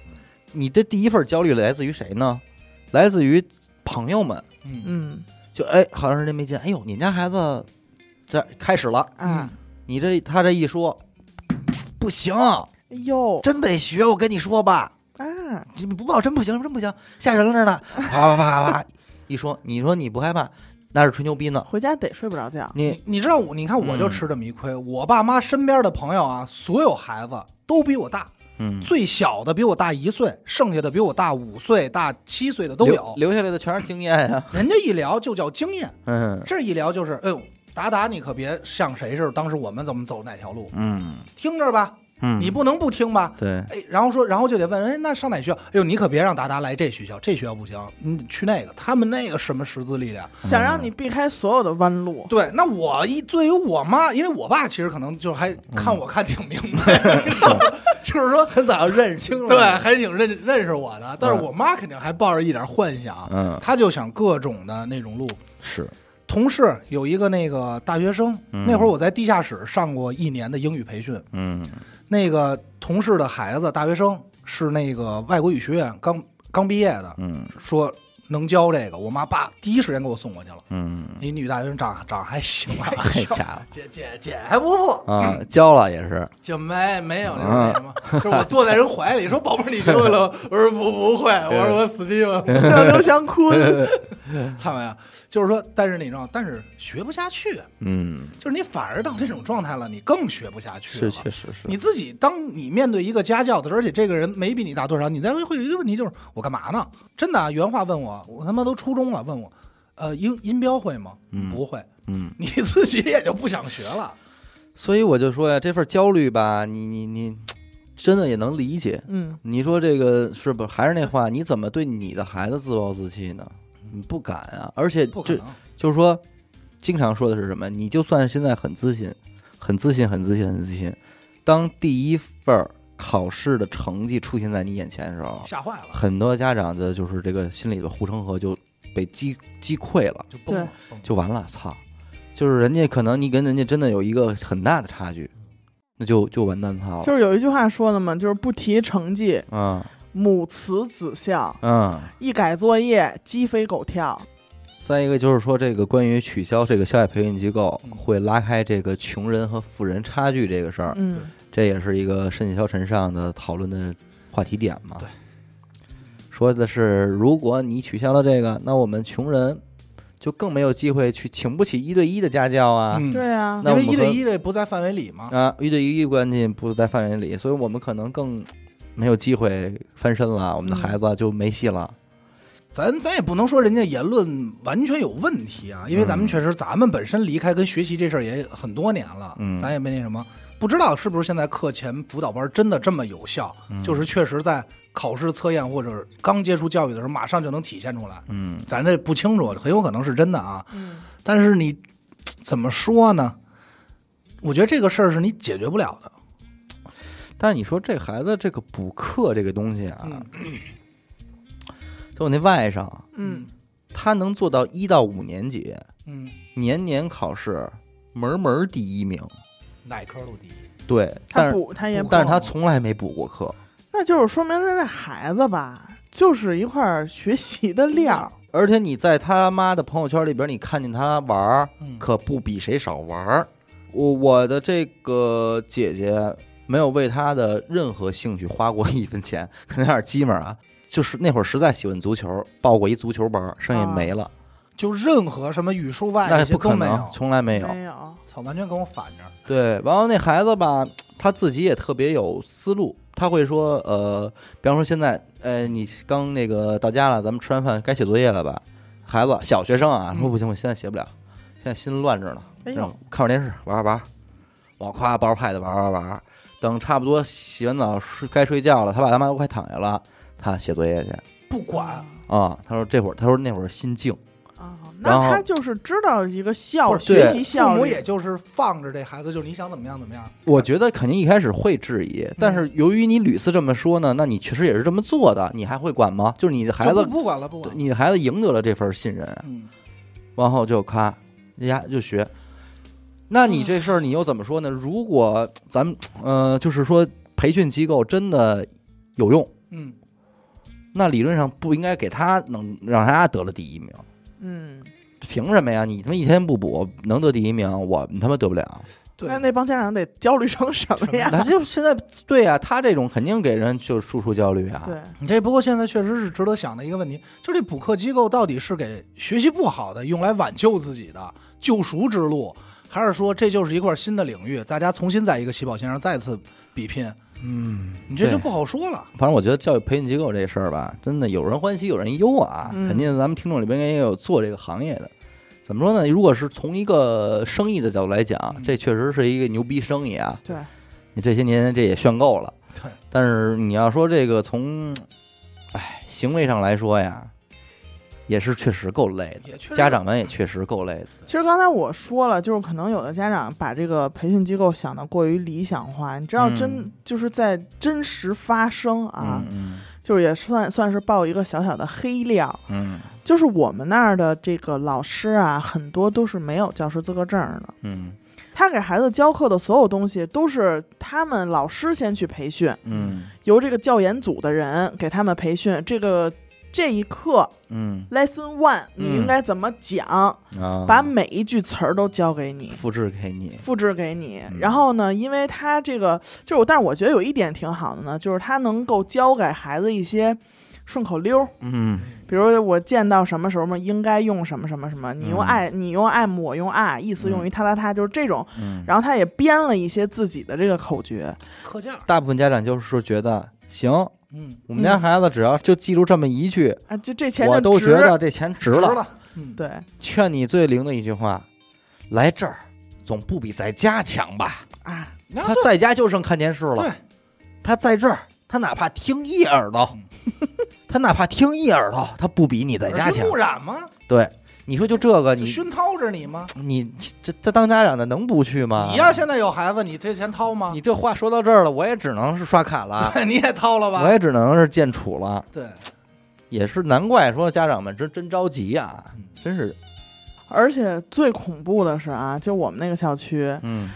你的第一份焦虑来自于谁呢？来自于朋友们，嗯嗯就哎，好长时间没见，哎呦，你家孩子这开始了，啊，你这他这一说，不行，哎呦真得学，我跟你说吧，啊，你不报真不行，真不行，吓人了着呢，啪啪啪啪，一说，你说你不害怕，那是吹牛逼呢。回家得睡不着觉。你你你知道我，你看我就嗯吃这么一亏。我爸妈身边的朋友啊，所有孩子都比我大，嗯，最小的比我大一岁，剩下的比我大五岁、大七岁的都有。留下来的全是经验呀。人家一聊就叫经验，嗯。这一聊就是，哎呦，达达，你可别像谁似的，当时我们怎么走哪条路，嗯。听着吧，嗯，你不能不听吧。对，哎，然后说，然后就得问，哎，那上哪学校？哎呦，你可别让达达来这学校，这学校不行，你去那个，他们那个什么识字力量。想让你避开所有的弯路，对，那我一对于我妈，因为我爸其实可能就还看我看挺明白，就是说很早就认识清了。对，还挺认认识我的。但是我妈肯定还抱着一点幻想，嗯，她就想各种的那种路。是，同事有一个那个大学生，嗯那会儿我在地下室上过一年的英语培训，嗯那个同事的孩子大学生是那个外国语学院刚刚毕业的，嗯。说能教这个，我妈爸第一时间给我送过去了。嗯，一女大学生长长还行吧，这 家伙 姐姐姐还不错，啊，教了也是，就没没有那什么，就是我坐在人怀里说：“宝贝儿，你学会了？”我说：“不不会。”我说：“我死定了。让刘翔坤。”操呀！就是说，但是你知道，但是学不下去，嗯，就是你反而到这种状态了，你更学不下去是了。确实是，你自己，当你面对一个家教的时候，而且这个人没比你大多少，你再会会有一个问题，就是我干嘛呢？真的、啊，原话问我，我他妈都初中了，问我，呃，音音标会吗？嗯不会，嗯，你自己也就不想学了。所以我就说呀，这份焦虑吧，你你你，真的也能理解。嗯你说这个是不？还是那话，你怎么对你的孩子自暴自弃呢？你不敢啊！而且这。就是说，经常说的是什么？你就算现在很自信，很自信，很自信，很自信，当第一份儿考试的成绩出现在你眼前的时候，吓坏了，很多家长的就是这个心里的护城河就被击击溃了，就崩了，就完了。操！就是人家可能你跟人家真的有一个很大的差距，那就就完蛋操了。就是有一句话说的嘛，就是不提成绩，嗯母慈子孝；嗯。一改作业，鸡飞狗跳。再一个就是说，这个关于取消这个校外培训机构嗯会拉开这个穷人和富人差距这个事儿，嗯，这也是一个甚嚣尘上的讨论的话题点嘛。对，说的是如果你取消了这个，那我们穷人就更没有机会去请不起一对一的家教啊。嗯，对啊，那我们和因为一对一的不在范围里嘛。啊，一对一关系不在范围里，所以我们可能更没有机会翻身了，我们的嗯孩子就没戏了。咱咱也不能说人家言论完全有问题啊，因为咱们嗯确实咱们本身离开跟学习这事儿也很多年了，嗯咱也没那什么，不知道是不是现在课前辅导班真的这么有效，嗯就是确实在考试测验或者刚接触教育的时候马上就能体现出来，嗯咱这不清楚，很有可能是真的啊。嗯但是你怎么说呢？我觉得这个事儿是你解决不了的。但是你说这孩子这个补课这个东西啊，嗯 就我那外甥，嗯，他能做到一到五年级嗯，年年考试门门第一名，哪科都第一。对，他但是补他也补，但是他从来没补过课，那就是说明这孩子吧，就是一块儿学习的料。而且你在他妈的朋友圈里边，你看见他玩儿，嗯，可不比谁少玩儿。我我的这个姐姐没有为他的任何兴趣花过一分钱，可能有点鸡门啊。就是那会儿实在喜欢足球，报过一足球班儿，剩下啊没了，就任何什么语数外那这些不可能都没有，，从来没有。没有，操，完全跟我反着。对，然后那孩子吧，他自己也特别有思路，他会说，呃，比方说现在，呃，你刚那个到家了，咱们吃完饭该写作业了吧？孩子，小学生啊，嗯说不行，我现在写不了，现在心乱着呢，哎呦让我看会儿电视，玩玩玩，我夸抱着 pad 玩玩玩，等差不多洗完澡睡该睡觉了，他爸他妈都快躺下了，他写作业去不管，啊。他说这会儿，他说那会儿心静，啊，然后那他就是知道一个效不是学习效率，母也就是放着这孩子，就是你想怎么样怎么样。我觉得肯定一开始会质疑，但是由于你屡次这么说呢，那你确实也是这么做的，你还会管吗？就是你的孩子不，不管了，不管了。你的孩子赢得了这份信任，嗯，然后就咔，人家就学。那你这事儿你又怎么说呢？如果咱们呃，就是说培训机构真的有用，嗯，那理论上不应该给他能让他得了第一名，嗯，凭什么呀？你他妈一天不补能得第一名，我们他妈得不了。对那，那帮家长得焦虑成什么呀？那就现在对呀、他这种肯定给人就输出焦虑啊。对，你这不过现在确实是值得想的一个问题，就这补课机构到底是给学习不好的用来挽救自己的救赎之路，还是说这就是一块新的领域，大家重新在一个起跑线上再次比拼？嗯，你这就不好说了。反正我觉得教育培训机构这事儿吧，真的有人欢喜有人忧啊。嗯肯定咱们听众里边也有做这个行业的。怎么说呢？如果是从一个生意的角度来讲，嗯这确实是一个牛逼生意啊！对，你这些年这也炫够了。对，但是你要说这个从，哎，行为上来说呀，也是确实够累的。家长们也确实够累的。其实刚才我说了，就是可能有的家长把这个培训机构想的过于理想化，你知道真、嗯就是在真实发生啊，嗯就是也算算是爆一个小小的黑料，嗯就是我们那儿的这个老师啊，很多都是没有教师资格证的。嗯他给孩子教课的所有东西都是他们老师先去培训，嗯由这个教研组的人给他们培训。这个这一课嗯。Lesson one 你应该怎么讲，啊，把每一句词儿都教给你。复制给你。复制给你。嗯，然后呢，因为他这个就是，但是我觉得有一点挺好的呢，就是他能够教给孩子一些顺口溜儿，嗯。比如我见到什么时候嘛，应该用什么什么什么，你用嗯爱，你用 am，我用 are，意思用于他他他，就是这种。嗯。然后他也编了一些自己的这个口诀，课件儿，大部分家长就是说觉得行，嗯，我们家孩子只要就记住这么一句，啊，就这钱我都觉得这钱值了。值了，嗯，对，劝你最灵的一句话：来这儿总不比在家强吧？啊，那他在家就剩看电视了，对，他在这儿，他哪怕听一耳朵，他哪怕听一耳朵，他不比你在家强耳濡。目染吗？对，你说就这个，你熏陶着你吗？你这这当家长的能不去吗？你要现在有孩子，你这钱掏吗？你这话说到这儿了，我也只能是刷卡了，你也掏了吧？我也只能是见处了。对，也是难怪说家长们真真着急啊，真是，而且最恐怖的是啊，就我们那个校区，嗯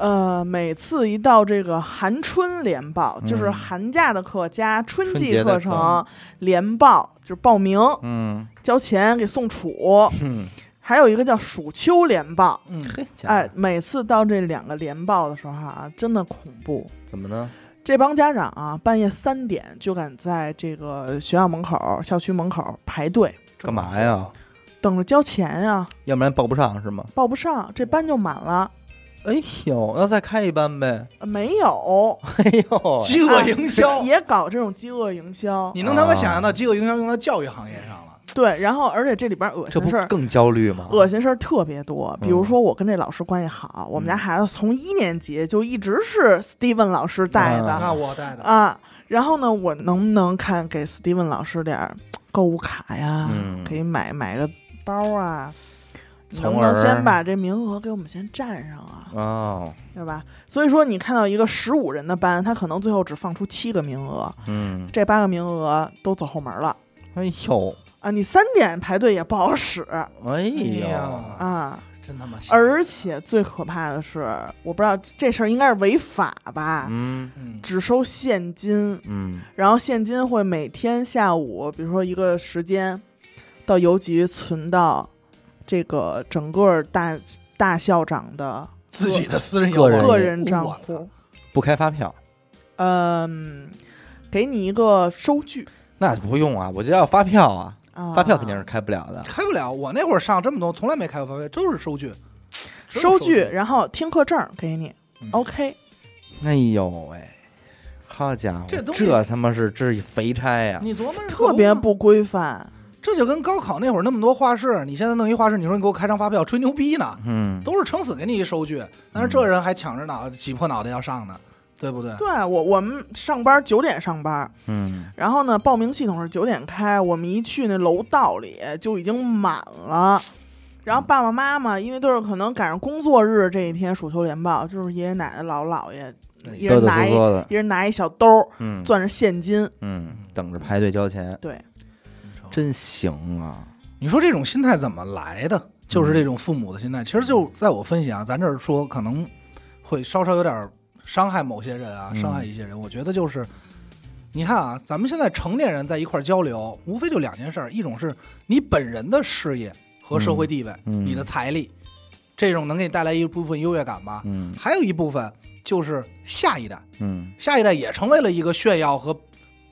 呃，每次一到这个寒春联报，就是嗯寒假的课加春季课程联报，就是报名嗯交钱给送楚，嗯，还有一个叫暑秋联报。嗯，嘿，哎，每次到这两个联报的时候啊，真的恐怖。怎么呢？这帮家长啊，半夜三点就敢在这个学校门口、校区门口排队，干嘛呀？等着交钱呀、要不然报不上是吗？报不上，这班就满了。哎呦，那再开一班呗。呃没有，哎呦，饥饿营销，也搞这种饥饿营销。你能他妈想象到饥饿营销用到教育行业上了？对，然后而且这里边恶心事儿，不更焦虑吗？恶心事儿特别多。比如嗯说，我跟这老师关系好，我们家嗯孩子从一年级就一直是 Steven 老师带的、嗯那我带的，啊。然后呢，我能不能看给 Steven 老师点儿购物卡呀？嗯可以买买个包啊？你能从不能先把这名额给我们先占上啊？哦，对吧？所以说，你看到一个十五人的班，他可能最后只放出七个名额，嗯，这八个名额都走后门了哎呦，啊！你三点排队也不好使哎呀，啊！真他妈！而且最可怕的是，我不知道这事儿应该是违法吧？嗯嗯，只收现金，嗯然后现金会每天下午，比如说一个时间，到邮局存到这个整个大大校长的自己的私人个人个人账户。不开发票，嗯，给你一个收据那不用啊，我就要发票啊，啊，发票肯定是开不了的。开不了。我那会儿上这么多，从来没开过发票，都是收据。收据据，，然后听课证给你嗯，OK。哎呦喂，好家伙，这这他妈是这是肥差呀！你琢磨着特别不规范，这就跟高考那会儿那么多画室，你现在弄一画室，你说你给我开张发票，吹牛逼呢？嗯，都是撑死给你一收据，但是这人还抢着脑挤破脑袋要上呢，对不对？对我我们上班九点上班，嗯然后呢报名系统是九点开，我们一去那楼道里就已经满了。然后爸爸妈妈因为都是可能赶上工作日这一天暑秋联报，就是爷爷奶奶姥姥姥爷一人拿一一人拿一小兜儿嗯攥着现金，嗯，等着排队交钱，对，真行啊！你说这种心态怎么来的？就是这种父母的心态。其实就在我分析啊，咱这儿说可能会稍稍有点伤害某些人啊，嗯伤害一些人。我觉得就是，你看啊，咱们现在成年人在一块儿交流，无非就两件事儿，一种是你本人的事业和社会地位，嗯嗯你的财力，这种能给你带来一部分优越感吧。嗯还有一部分就是下一代，嗯下一代也成为了一个炫耀和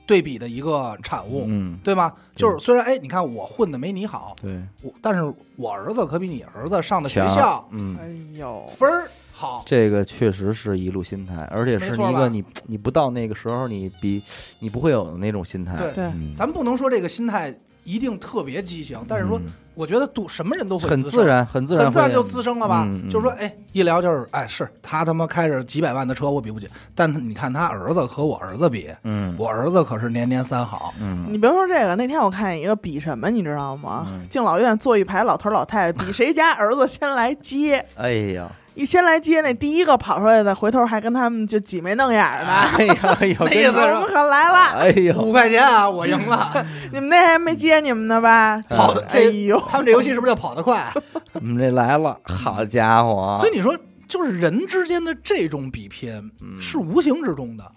对比的一个产物。嗯，对吗？就是虽然哎，你看我混的没你好，对，我但是我儿子可比你儿子上的学校嗯，哎呦，分儿好。这个确实是一路心态，而且是一个你你不到那个时候，你比你不会有那种心态。对对嗯咱不能说这个心态一定特别畸形，但是说，嗯我觉得都什么人都会很自，然，很自然，很自然就滋生了吧？就是说，哎，一聊就是，哎，是他他妈开着几百万的车，我比不起。但你看他儿子和我儿子比，嗯，我儿子可是年年三好。嗯你别说这个，那天我看一个比什么，你知道吗？嗯敬老院坐一排老头老太太，比谁家儿子先来接。哎呀，一先来接那第一个跑出来的，回头还跟他们就挤眉弄眼的。哎呀，哎呦，那意思我们可来了，哎呦，五块钱啊，我赢了。你们那还没接你们呢吧？哎跑的这呦，他们这游戏是不是叫跑得快？我 们这来了，好家伙！所以你说，就是人之间的这种比拼嗯是无形之中的，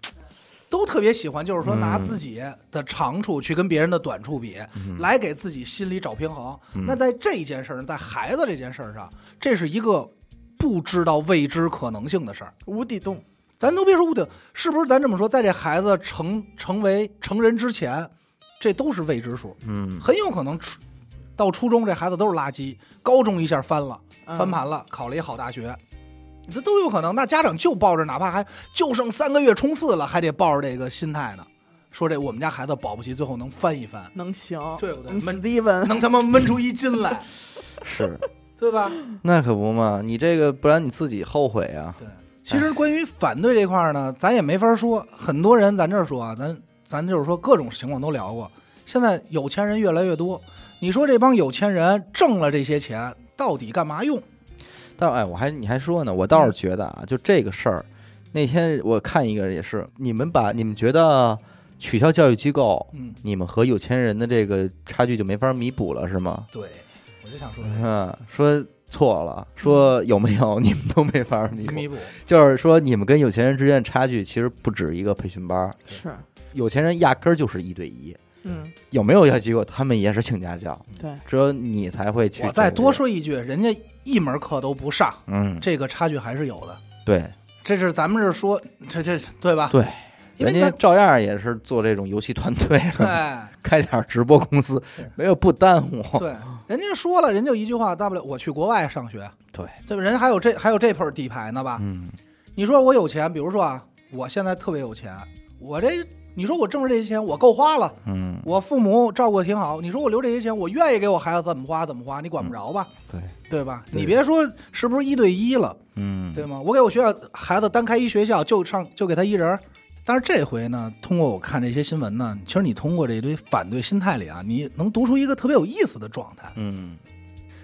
都特别喜欢，就是说拿嗯自己的长处去跟别人的短处比，嗯来给自己心里找平衡。嗯那在这件事儿，在孩子这件事儿上，这是一个不知道未知可能性的事儿。无底洞。咱都别说无底，是不是？咱这么说，在这孩子成成为成人之前，这都是未知数，嗯很有可能初到初中这孩子都是垃圾，高中一下翻了。嗯翻盘了，考了一好大学，这都有可能。那家长就抱着，哪怕还就剩三个月冲刺了，还得抱着这个心态呢，说这我们家孩子保不齐最后能翻一翻，能行，对不对闷 Steven 能他妈闷出一斤来，是，对吧？那可不嘛，你这个不然你自己后悔啊。对，其实关于反对这块儿呢，咱也没法说。很多人咱这儿说啊，咱咱就是说各种情况都聊过。现在有钱人越来越多，你说这帮有钱人挣了这些钱，到底干嘛用？但哎，我还你还说呢，我倒是觉得啊，就这个事儿，那天我看一个也是，你们把你们觉得取消教育机构，嗯，你们和有钱人的这个差距就没法弥补了是吗？对，我就想说这个嗯，说错了，说有没有你们都没法弥补，弥补，就是说你们跟有钱人之间的差距其实不止一个培训班儿，是，有钱人压根儿就是一对一，嗯，有没有教育机构他们也是请家教，对，只有你才会去。我再多，说一句，人家一门课都不上，嗯，这个差距还是有的。对这是咱们这说，这这对吧？对，人家因为咱照样也是做这种游戏团队，对 开点直播公司，没有不耽误。对，人家说了，人就一句话，大不了我去国外上学，对，对吧？人家还有这还有这份底牌呢吧？嗯你说我有钱，比如说啊，我现在特别有钱，我这你说我挣着这些钱，我够花了，嗯，我父母照顾的挺好，你说我留这些钱，我愿意给我孩子怎么花怎么花，你管不着吧？对，对吧？你别说是不是一对一了，嗯，对吗？我给我学校孩子单开一学校，就上就给他一人儿。但是这回呢，通过我看这些新闻呢，其实你通过这一堆反对心态里啊，你能读出一个特别有意思的状态，嗯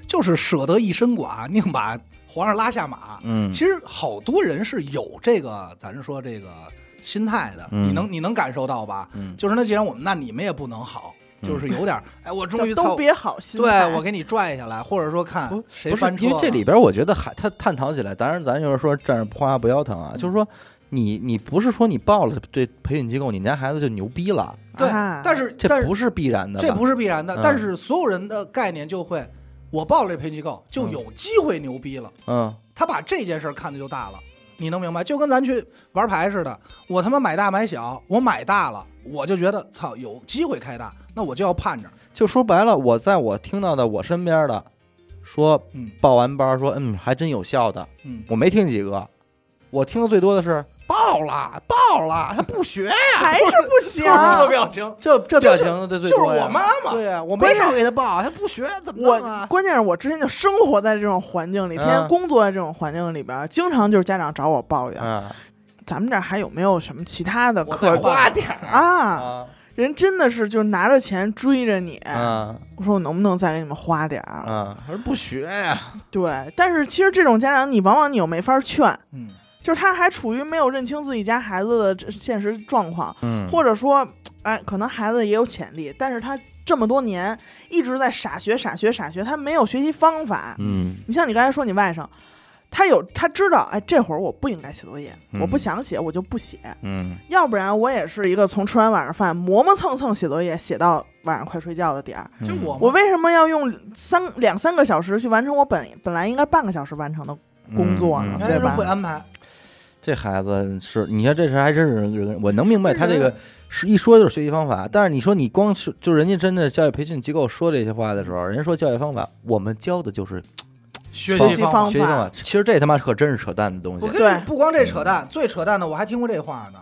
就是舍得一身剐，宁把皇上拉下马。嗯，其实好多人是有这个，咱是说这个心态的，嗯你能你能感受到吧？嗯就是那既然我们，那你们也不能好，就是有点儿，哎，我终于都别好心对我给你拽下来，或者说看谁翻车了因为这里边我觉得还他探讨起来，当然咱就是说站着不花不腰疼啊，嗯就是说你你不是说你报了这培训机构，你家孩子就牛逼了，对，啊但是但是这不是必然的吧，这不是必然的，嗯但是所有人的概念就会，我报了这培训机构就有机会牛逼了，嗯他把这件事儿看的就大了。你能明白？就跟咱去玩牌似的，我他妈买大买小，我买大了，我就觉得操有机会开大，那我就要盼着。就说白了，我在我听到的我身边的说嗯报完班说嗯还真有效的，嗯，我没听几个，我听的最多的是报了报了，他不学呀，还是不行。表情，这这表情的最就是我妈妈。对呀，我没少给他报，他不学怎么弄我啊？关键是我之前就生活在这种环境里，天天嗯工作在这种环境里边，经常就是家长找我抱怨，啊咱们这儿还有没有什么其他的可花点儿。啊？啊人真的是就拿着钱追着你，啊我说我能不能再给你们花点儿？啊！他说不学呀，对，但是其实这种家长，你往往你又没法劝，嗯，就是他还处于没有认清自己家孩子的现实状况，嗯或者说，哎，可能孩子也有潜力，但是他这么多年一直在傻学傻学傻学，他没有学习方法。嗯你像你刚才说你外甥，他有他知道，哎，这会儿我不应该写作业，嗯我不想写我就不写，嗯要不然我也是一个从吃完晚上饭磨磨蹭蹭写作业，写到晚上快睡觉的点儿。嗯就我我为什么要用三两三个小时去完成我本本来应该半个小时完成的？工作呢嗯嗯还是对吧会安排。这孩子是，你看这事还真是人，我能明白他这个是一说就是学习方法，但是你说你光是就人家真的教育培训机构说这些话的时候，人家说教育方法，我们教的就是学习方法。学习方法，其实这他妈可真是扯淡的东西我。跟对你不光这扯淡，最扯淡的我还听过这话呢。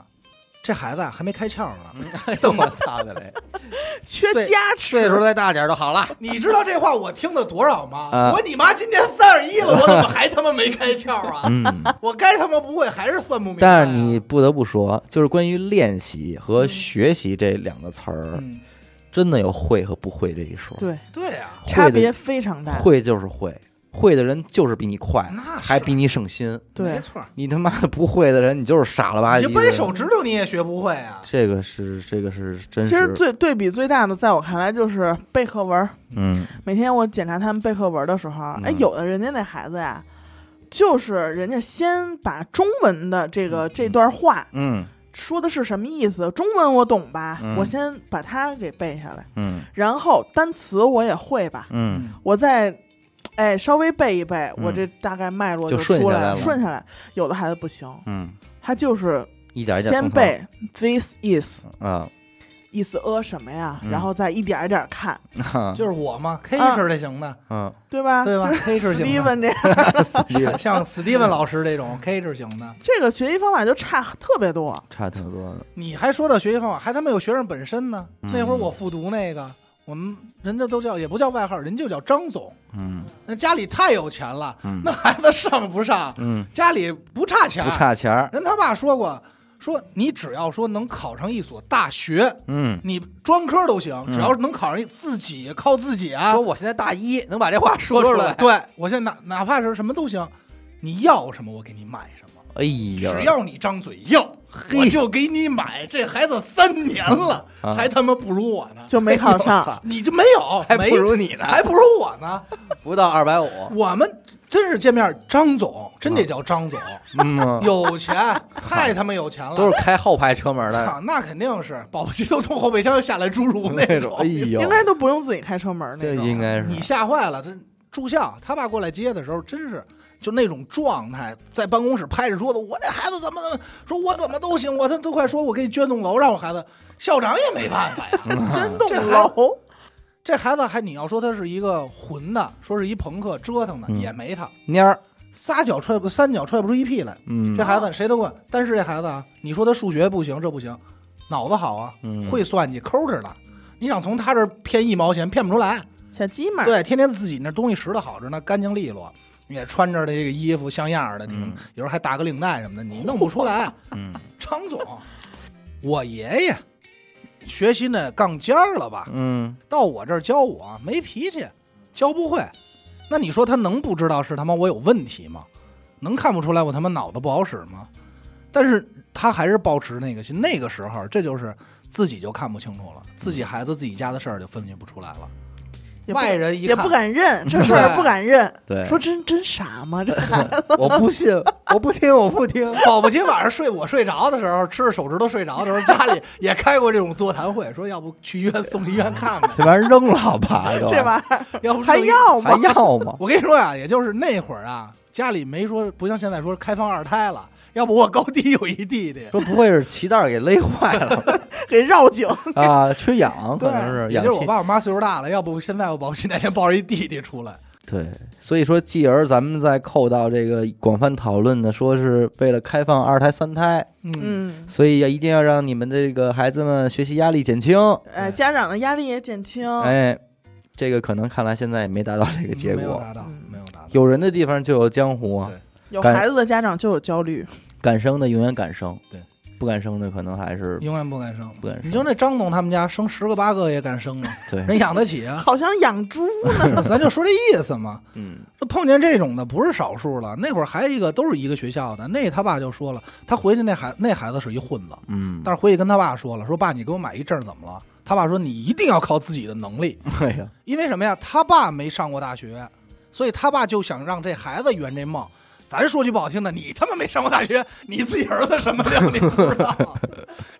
这孩子啊还没开窍呢，这么操的嘞！缺岁加持，岁数再大点就好了。你知道这话我听的多少吗？啊我你妈今年三十一了，我怎么还他妈没开窍啊？嗯，我该他妈不会还是算不明白、啊。但是你不得不说，就是关于练习和学习这两个词儿，嗯，真的有会和不会这一说。对，对啊、会的差别非常大。会就是会，会的人就是比你快，那还比你省心。对没，错。你他妈的不会的人，你就是傻了吧唧。你就掰手指头你也学不会啊。这个是这个是真实。其实最对比最大的，在我看来就是背课文儿。嗯每天我检查他们背课文的时候，哎，嗯有的人家那孩子呀，就是人家先把中文的这个这段话嗯说的是什么意思，中文我懂吧，嗯我先把它给背下来，嗯然后单词我也会吧，嗯我再。哎，稍微背一背，嗯我这大概脉络就出来顺下来了顺下来。有的孩子不行，嗯，他就是一点一点先背 this is 啊，意思呃什么呀，嗯然后再一点一点看，就是我嘛，K 啊式的行的，嗯，对吧？对吧就是？K 式型的 Steven 这样，像史蒂文老师这种 K 式型的，这个学习方法就差特别多。差挺多的。你还说到学习方法，还他妈有学生本身呢。嗯那会儿我复读那个，我们人家都叫也不叫外号，人就叫张总。嗯那家里太有钱了，嗯那孩子上不上？嗯，家里不差钱，不差钱儿，人他爸说过，说你只要说能考上一所大学，嗯，你专科都行，嗯只要能考上一自己靠自己啊说。我现在大一，能把这话说出来，对我现在哪哪怕是什么都行，你要什么我给你买什么。哎呀，只要你张嘴要，嘿我就给你买。这孩子三年了，啊。还他妈不如我呢，就没考上。你就没有，还没不如你呢，还不如我呢。不到二百五，我们真是见面，张总真得叫张总，嗯，有钱，太他妈有钱了，都是开后排车门的。操，那肯定是保不齐都从后备箱下来侏儒那种。哎呦，应该都不用自己开车门这那种。应该是。你吓坏了，这住校，他爸过来接的时候，真是就那种状态，在办公室拍着桌子，我这孩子怎么怎么说，我怎么都行，我他都快说我给你捐栋楼，让我孩子，校长也没办法呀。真栋这孩楼，这孩子还你要说他是一个混的，说是一朋克折腾的，嗯也没他，蔫儿，仨脚踹不三脚踹不出一屁来。嗯，这孩子谁都管，但是这孩子啊，你说他数学不行，这不行，脑子好啊，嗯会算计，抠着呢。你想从他这儿骗一毛钱，骗不出来。小鸡嘛，对，天天自己那东西拾掇好着呢，干净利落，也穿着这个衣服像样儿的，挺嗯有时候还打个领带什么的，你弄不出来。嗯 张总，我爷爷学习那杠尖儿了吧？嗯，到我这儿教我没脾气，教不会。那你说他能不知道是他妈我有问题吗？能看不出来我他妈脑子不好使吗？但是他还是保持那个心。那个时候，这就是自己就看不清楚了，自己孩子自己家的事儿就分析不出来了。也不外人一看 也不敢认这事儿，不敢认。对，说真真傻吗？这 我不信，我不听，我不听，保不齐晚上睡我睡着的时候，吃着手指头睡着的时候，家里也开过这种座谈会，说要不去医院送医院看看，这玩意儿扔了吧，这这玩意儿要不还要吗还？要吗？我跟你说呀、也就是那会儿啊，家里没说不像现在说开放二胎了，要不我高低有一弟弟，说不会是脐带儿给勒坏了吧 给绕颈，啊？缺氧可能是也就是我。爸我妈岁数大了，要不现在我保不齐哪天抱着一弟弟出来。对，所以说，继而咱们再扣到这个广泛讨论的，说是为了开放二胎、三胎，嗯，嗯，所以要一定要让你们的这个孩子们学习压力减轻。哎，家长的压力也减轻。哎，这个可能看来现在也没达到这个结果。没有达到嗯，没有达到。有人的地方就有江湖啊，有孩子的家长就有焦虑，敢生的永远敢生，对，不敢生的可能还是永远不敢生，不敢生你就那张总他们家生十个八个也敢生啊，对，人养得起啊。好像养猪呢。咱就说这意思嘛。嗯这碰见这种的不是少数了。那会儿还有一个都是一个学校的，那他爸就说了，他回去那孩那孩子是一混子，嗯，但是回去跟他爸说了，说爸你给我买一证怎么了？他爸说你一定要靠自己的能力，哎呀，因为什么呀？他爸没上过大学，所以他爸就想让这孩子圆这梦。咱说句不好听的，你他妈没上过大学，你自己儿子什么料你不知道？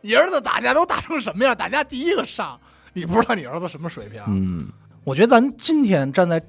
你儿子打架都打成什么样？打架第一个上，你不知道你儿子什么水平？嗯我觉得咱今天站在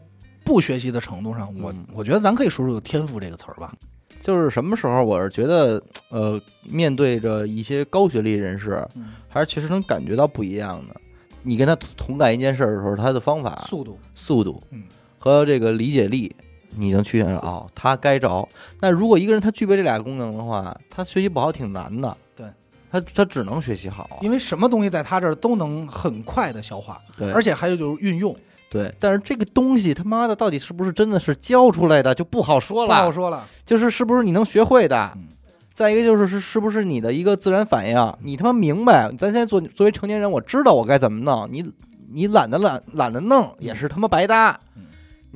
不学习的程度上，我嗯我觉得咱可以说说有天赋这个词儿吧。就是什么时候，我是觉得，呃，面对着一些高学历人士，嗯，还是确实能感觉到不一样的。你跟他同干一件事儿的时候，他的方法、速度，速度嗯和这个理解力，你能去想哦，他该着。那如果一个人他具备这俩功能的话，他学习不好挺难的。对，他他只能学习好啊。因为什么东西在他这儿都能很快的消化，对，而且还有就是运用，对，但是这个东西他妈的到底是不是真的是教出来的，就不好说了不好。说了。就是是不是你能学会的嗯？再一个就是是是不是你的一个自然反应？你他妈明白？咱现在做作为成年人，我知道我该怎么弄。你你懒得懒懒得弄，也是他妈白搭嗯。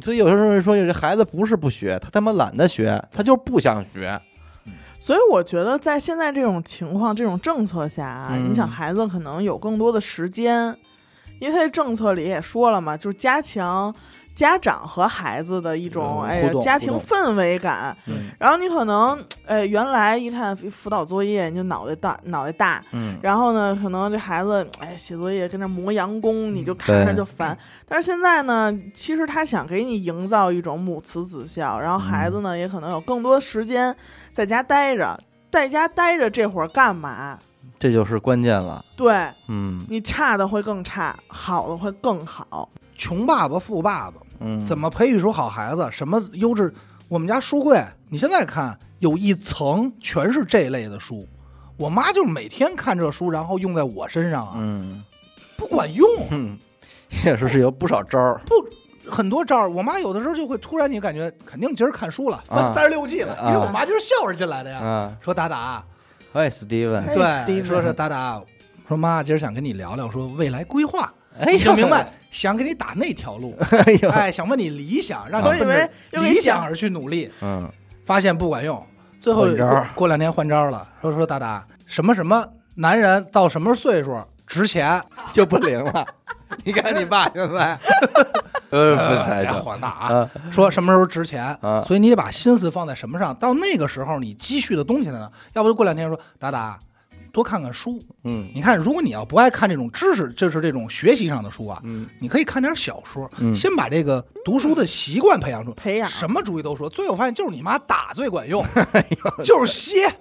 所以有时候说，这孩子不是不学，他他妈懒得学，他就是不想学。所以我觉得在现在这种情况、这种政策下啊，嗯你想孩子可能有更多的时间，因为他这政策里也说了嘛，就是加强家长和孩子的一种嗯哎呀家庭氛围感。嗯然后你可能哎原来一看辅导作业你就脑袋大脑袋大，嗯，然后呢，可能这孩子哎写作业跟那磨洋工，你就看着就烦。但是现在呢，其实他想给你营造一种母慈子孝，然后孩子呢、也可能有更多时间在家待着，在家待着这会儿干嘛？这就是关键了。对嗯你差的会更差，好的会更好。穷爸爸富爸爸，嗯，怎么培育出好孩子？什么优质？我们家书柜，你现在看有一层全是这类的书。我妈就每天看这书，然后用在我身上啊，嗯不管用。嗯，也是是有不少招儿。很多招儿，我妈有的时候就会突然你感觉肯定今儿看书了，啊翻三十六计了，啊因为我妈今儿笑着进来的呀，嗯，说达达，喂，Steven，哎对，Steven 说是达达，说妈今儿想跟你聊聊，说未来规划，哎你就明白，想给你打那条路，哎呦，哎，想问你理想，让你为理想而去努力，嗯，发现不管用，最后过过两天换招了，说说达达，什么什么男人到什么岁数值钱，就不灵了。你看你爸现在，呃，不才哎这换大啊，啊，说什么时候值钱啊，所以你得把心思放在什么上，到那个时候你积蓄的东西呢，要不就过两天说达达。多看看书，嗯。你看，如果你要不爱看这种知识，就是这种学习上的书啊，嗯。你可以看点小说，嗯。先把这个读书的习惯培养出。培养。什么主意都说，最后发现就是你妈打最管用，哎就是歇，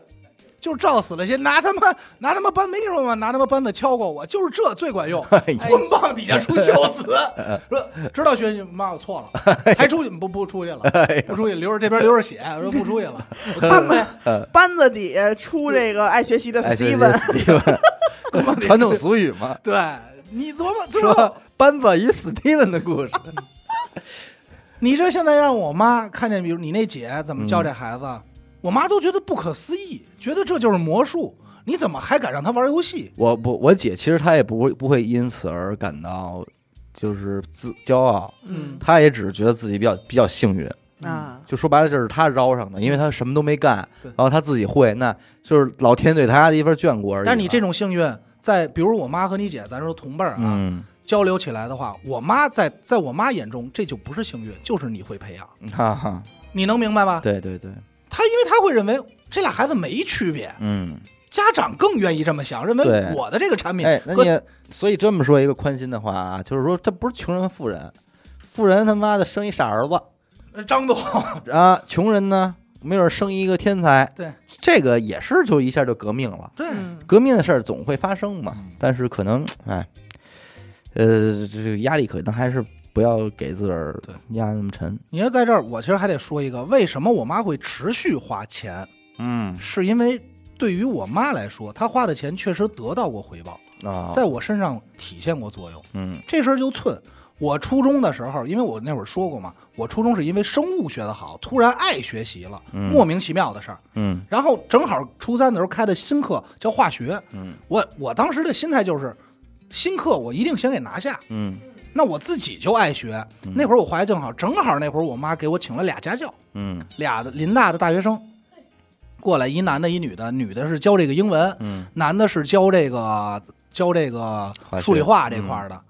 就是照死了些，拿他妈 拿他妈扳没跟你说吗？拿他妈扳子敲过我，就是这最管用。棍棒底下出孝子，说知道学习妈我错了，还出去？不不出去了，哎不出去留着这边留着血，说不出去了，我看呗。班子底下出这个爱学习的哎，这 Steven，Steven，传统俗语嘛，对你琢磨最后说班子与 Steven 的故事。你这现在让我妈看见，比如你那姐怎么教这孩子，我妈都觉得不可思议，觉得这就是魔术。你怎么还敢让她玩游戏？我不，我姐其实她也不会不会因此而感到就是自骄傲，嗯她也只是觉得自己比较比较幸运。啊，就说白了，就是她招上的，因为她什么都没干，对然后她自己会，那就是老天对她的一份眷顾而已。但是你这，种幸运，在比如我妈和你姐，咱说同辈儿啊，嗯，交流起来的话，我妈在在我妈眼中，这就不是幸运，就是你会培养，哈哈，你能明白吧？对对对，她因为他会认为这俩孩子没区别，嗯，家长更愿意这么想，认为对。我的这个产品哎，那和你所以这么说一个宽心的话啊，就是说他不是穷人和富人，富人他妈的生一傻儿子。呃张总。啊，穷人呢没准生一个天才，对。这个也是就一下就革命了。对。嗯革命的事儿总会发生嘛嗯，但是可能哎，呃，这个压力可能还是不要给自个儿对压那么沉。你说在这儿，我其实还得说一个，为什么我妈会持续花钱？嗯是因为对于我妈来说，她花的钱确实得到过回报，啊，在我身上体现过作用。嗯这事儿就寸。我初中的时候，因为我那会儿说过嘛，我初中是因为生物学的好，突然爱学习了，嗯莫名其妙的事儿。嗯然后正好初三的时候开的新课叫化学，嗯我我当时的心态就是，新课我一定先给拿下。嗯那我自己就爱学，那会儿我化学正好，正好那会儿我妈给我请了俩家教，嗯。俩的林大的大学生，过来一男的，一女的，女的是教这个英文，嗯男的是教这个教这个数理化这块儿的。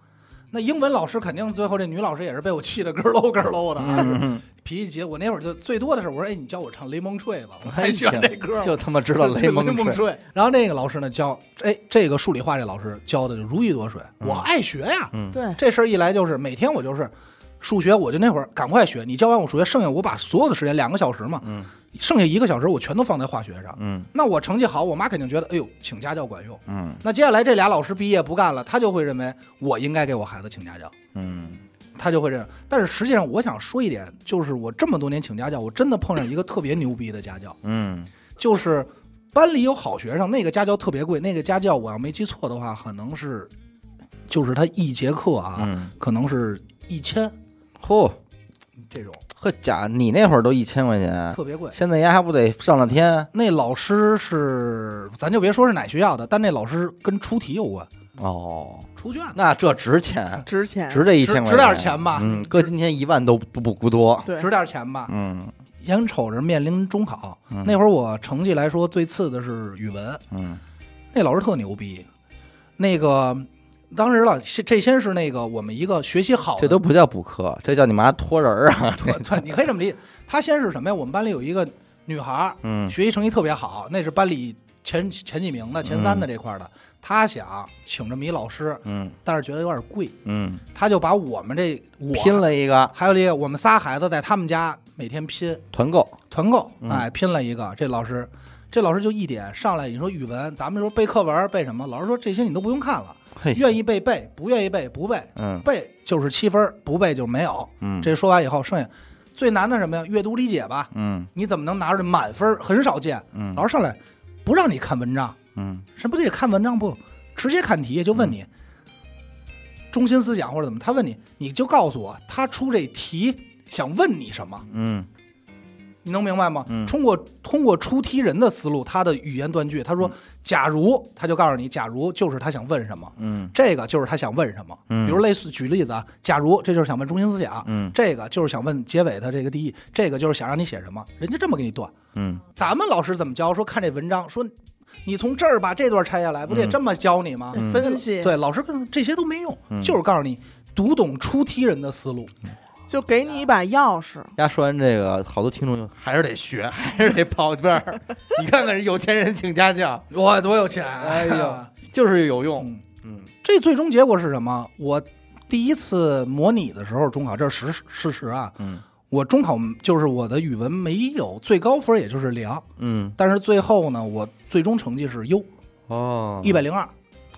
那英文老师肯定最后这女老师也是被我气得咯咯咯咯的，嗯，脾气急。我那会儿就最多的是我说，哎，你教我唱《雷蒙吹》吧，我还太喜欢这歌了。就他妈知道 雷蒙吹。蒙吹。然后那个老师呢教，哎，这个数理化这老师教的就如鱼得水，我爱学呀。嗯对，这事儿一来就是每天我就是数学，我就那会儿赶快学。你教完我数学，剩下我把所有的时间两个小时嘛，嗯剩下一个小时我全都放在化学上。嗯那我成绩好，我妈肯定觉得，哎呦，请家教管用。嗯那接下来这俩老师毕业不干了，他就会认为我应该给我孩子请家教，嗯他就会这样。但是实际上，我想说一点，就是我这么多年请家教，我真的碰上一个特别牛逼的家教，嗯。就是班里有好学生，那个家教特别贵，那个家教我要没记错的话，可能是就是他一节课啊，嗯，可能是一千嚯。这种，呵家，你那会儿都一千块钱，特别贵。现在丫还不得上了天？那老师是，咱就别说是哪学校的，但那老师跟出题有关，哦？出卷子。那这值钱，值钱，值这一千块值值点钱吧嗯，搁今天一万都不不不多。对，值点钱吧，嗯眼瞅着面临中考，嗯那会儿我成绩来说最次的是语文，嗯那老师特牛逼。那个当时了，这这先是那个我们一个学习好的，这都不叫补课，这叫你妈托人儿啊。对对，你可以这么理解。他先是什么呀？我们班里有一个女孩儿，嗯学习成绩特别好，那是班里前前几名的、前三的这块儿的。他想请这么一老师，嗯但是觉得有点贵，嗯，他就把我们这我拼了一个还有这个我们仨孩子在他们家每天拼团购。团购，嗯哎，拼了一个。这老师，这老师就一点上来，你说语文，咱们说背课文背什么？老师说这些你都不用看了，愿意背背，不愿意背不背，嗯背就是七分，不背就没有。嗯这说完以后，剩下最难的什么呀？阅读理解吧，嗯你怎么能拿着满分？很少见。嗯老师上来不让你看文章，嗯什么不得看文章不？直接看题，就问你，中心思想或者怎么，他问你，你就告诉我他出这题想问你什么，嗯你能明白吗？嗯。通过通过出题人的思路，他的语言断句，他说，假如他就告诉你，假如就是他想问什么，嗯。这个就是他想问什么。嗯。比如类似举例子啊，假如这就是想问中心思想，嗯这个就是想问结尾的这个第一，这个就是想让你写什么，人家这么给你断。嗯。咱们老师怎么教？说看这文章，说你从这儿把这段拆下来，不得嗯。这么教你吗？嗯。分析，对，老师这些都没用，嗯。就是告诉你读懂出题人的思路。就给你一把钥匙。丫说完这个，好多听众还是得学，还是得跑这边儿。你看看有钱人请家教，我多有钱！哎呀，就是有用。嗯，嗯这最终结果是什么？我第一次模拟的时候，中考这是实事实啊。嗯我中考就是我的语文没有最高分，也就是良，嗯但是最后呢，我最终成绩是优，哦一百零二。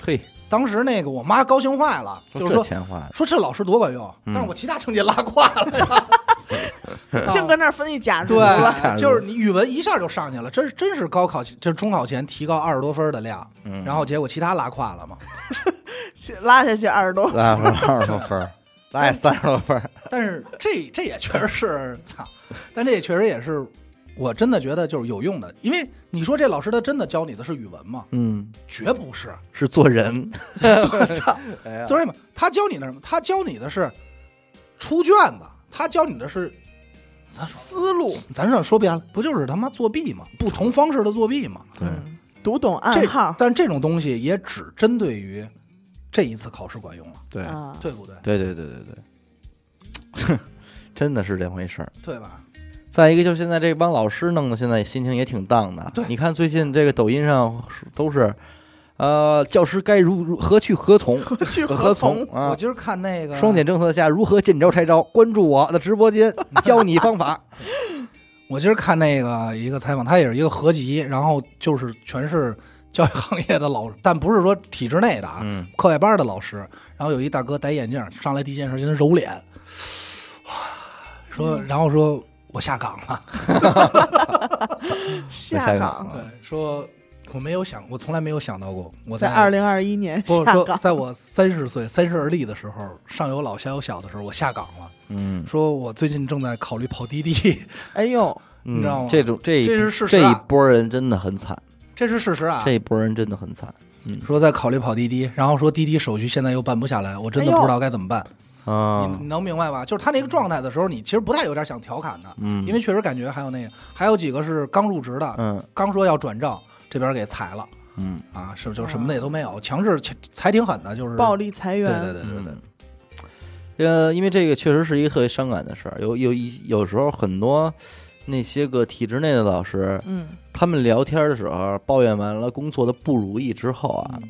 嘿，当时那个我妈高兴坏了，就是说钱花，说这老师多管用，嗯但是我其他成绩拉胯了呀。净搁那儿分析假如了，对，就是你语文一下就上去了，真真是高考就是中考前提高二十多分的量，嗯，然后结果其他拉胯了嘛。拉下去二十多。拉分二十多分儿，拉也三十多分。但是这这也确实是操，但这也确实也是我真的觉得就是有用的，因为你说这老师他真的教你的是语文吗？嗯，绝不是，是做人。做什么？他教你的什么？他教你的是出卷子，他教你的是，思路，咱这说白了，不就是他妈作弊吗？不同方式的作弊吗？对，嗯读懂暗这号但这种东西也只针对于这一次考试管用了，对，啊，对不对？对对对对对，真的是这回事儿。对吧？再一个，就是现在这帮老师弄的，现在心情也挺荡的。对你看最近这个抖音上都是，呃，教师该如如何去何从，何去何何从从？啊我？今儿看那个双减政策下如何见招拆招？关注我的直播间，教你方法。我今儿看那个一个采访，他也是一个合集，然后就是全是教育行业的老，但不是说体制内的啊，嗯课外班的老师。然后有一大哥戴眼镜上来第一件事先揉脸，说，然后说我下岗。了，下岗。对，说我没有想，我从来没有想到过我在在二零二一年下岗，在我三十岁三十而立的时候，上有老下有小的时候，我下岗了。嗯，说我最近正在考虑跑滴滴，哎呦，你知道吗？这种这这是事实这一啊波人真的很惨，这是事实啊。这一波人真的很惨。嗯。说在考虑跑滴滴，然后说滴滴手续现在又办不下来，我真的不知道该怎么办。啊你。能明白吧？就是他那个状态的时候，你其实不太有点想调侃的，嗯，因为确实感觉还有那个，还有几个是刚入职的，嗯刚说要转正，这边给裁了嗯，啊，是就什么的也都没有，强制裁裁挺狠的，就是暴力裁员，对对对对对，呃，因为这个确实是一个特别伤感的事儿，有有一有时候很多那些个体制内的老师，嗯，他们聊天的时候抱怨完了工作的不如意之后啊，嗯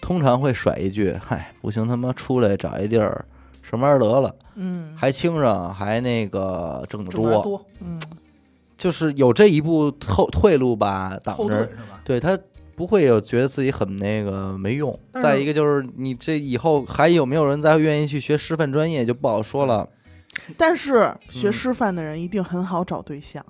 通常会甩一句：“嗨，不行，他妈出来找一地儿上班得了，嗯还轻省，还那个挣得多。多，嗯，就是有这一步后退路吧，挡着？对他不会有觉得自己很那个没用。但是再一个就是你这以后还有没有人再愿意去学师范专业就不好说了。但是学嗯师范的人一定很好找对象，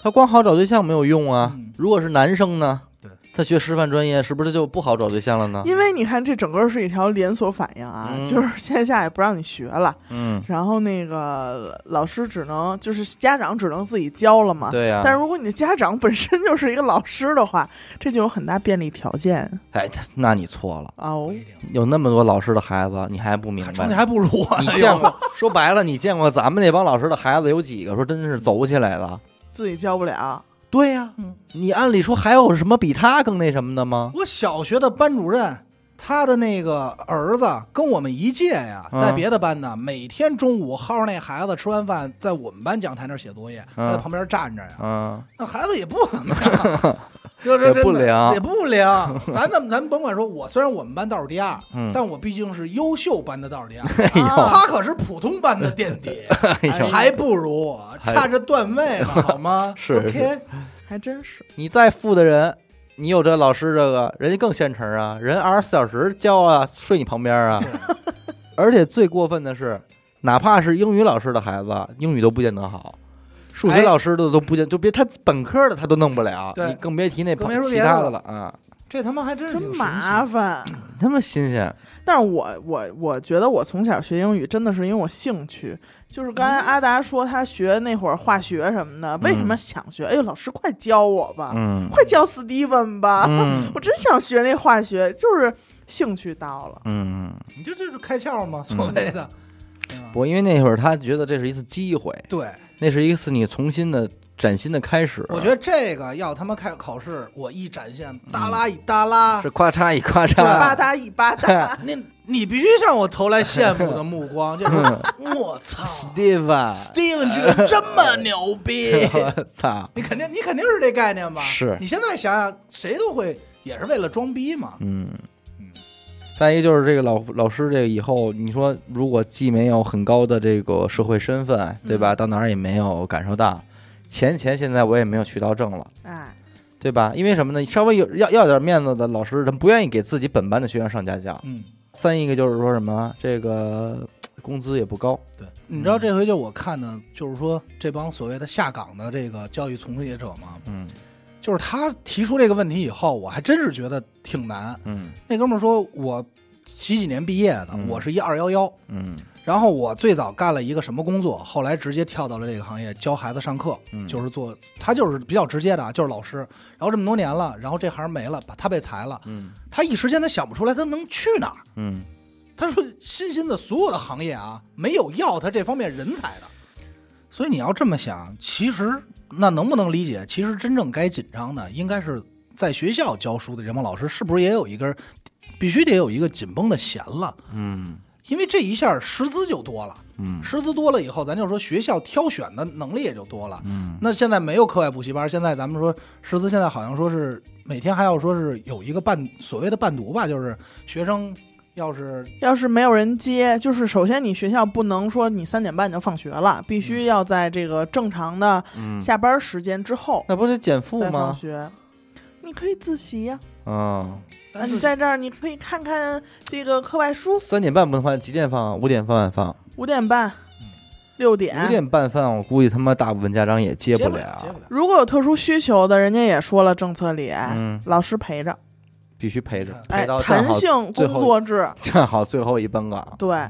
他光好找对象没有用啊嗯。如果是男生呢对？他学师范专业是不是就不好找对象了呢？因为你看这整个是一条连锁反应啊，嗯就是线下也不让你学了，嗯，然后那个老师只能就是家长只能自己教了嘛。对呀、但如果你的家长本身就是一个老师的话，这就有很大便利条件哎，那你错了。哦有那么多老师的孩子，你还不明白？成绩还不如我呢。你见过？说白了，你见过咱们那帮老师的孩子有几个说真是走起来的？自己教不了，对呀、嗯。你按理说还有什么比他更那什么的吗？我小学的班主任，他的那个儿子跟我们一届呀，嗯。在别的班呢，每天中午薅着那孩子吃完饭，在我们班讲台那儿写作业，嗯。他在旁边站着呀。嗯，那孩子也不怎么样，这这也不真的良也不良。咱怎么咱甭管说，我虽然我们班倒数第二，嗯但我毕竟是优秀班的倒数第二，他可是普通班的垫底，还不如我，差这段位呢，好吗？是 OK，还真是。你再富的人，你有这老师这个，人家更现成啊，人二十四小时教啊，睡你旁边啊。而且最过分的是，哪怕是英语老师的孩子，英语都不见得好。数学哎老师的都不见，就别他本科的他都弄不了，对你更别提那更别说其别的了他的了啊！这他妈还真是真挺神奇麻烦。他妈新鲜，但是我我我觉得我从小学英语真的是因为我兴趣，就是刚才阿达说他学那会儿化学什么的，为什么想学？哎呦，老师快教我吧，嗯快教斯蒂文吧，嗯我真想学那化学，就是兴趣到了。嗯，你就这是开窍吗？所谓的，对吧不，因为那会儿他觉得这是一次机会，对，那是一次你重新的崭新的开始。我觉得这个要他妈开考试，我一展现，耷拉一耷拉是，咔嚓一咔嚓吧嚓，嗒 一吧嗒，那你必须向我投来羡慕的目光，就是 我操，Steven，Steven 居然这么牛逼，我操，你肯定你肯定是这概念吧？是你现在想想，谁都会也是为了装逼嘛。嗯嗯。再一个就是这个老老师，这个以后你说，如果既没有很高的这个社会身份，对吧？到哪儿也没有感受到，钱钱现在我也没有渠道挣了，哎，对吧？因为什么呢？稍微有要要点面子的老师，他不愿意给自己本班的学生上家教。嗯，三一个就是说什么，这个工资也不高，对，你知道这回就我看的，就是说这帮所谓的下岗的这个教育从业者嘛，嗯就是他提出这个问题以后，我还真是觉得挺难。嗯那哥们儿说，我几几年毕业的，嗯我是一二幺幺，嗯然后我最早干了一个什么工作，后来直接跳到了这个行业，教孩子上课，嗯，就是做他就是比较直接的啊，就是老师。然后这么多年了，然后这行没了，他被裁了，嗯他一时间他想不出来他能去哪儿。嗯他说新兴的所有的行业啊，没有要他这方面人才的。所以你要这么想，其实那能不能理解？其实真正该紧张的，应该是在学校教书的这帮老师，是不是也有一根，必须得有一个紧绷的弦了？嗯因为这一下师资就多了，嗯师资多了以后，咱就说学校挑选的能力也就多了。嗯那现在没有课外补习班，现在咱们说师资现在好像说是每天还要说是有一个伴所谓的伴读吧，就是学生要是要是没有人接，就是首先你学校不能说你三点半就放学了，必须要在这个正常的嗯，下班时间之后那不得减负吗放吗？学。你可以自习呀、嗯，啊，但你在这儿你可以看看这个课外书，三点半不能放，几点放？五点半放。五点半、六点五点。半放，我估计他妈大部分家长也接接不了不了。如果有特殊需求的，人家也说了，政策里、嗯，老师陪着，必须陪着，哎陪到，正弹好性工作制，站好最后一班岗。对，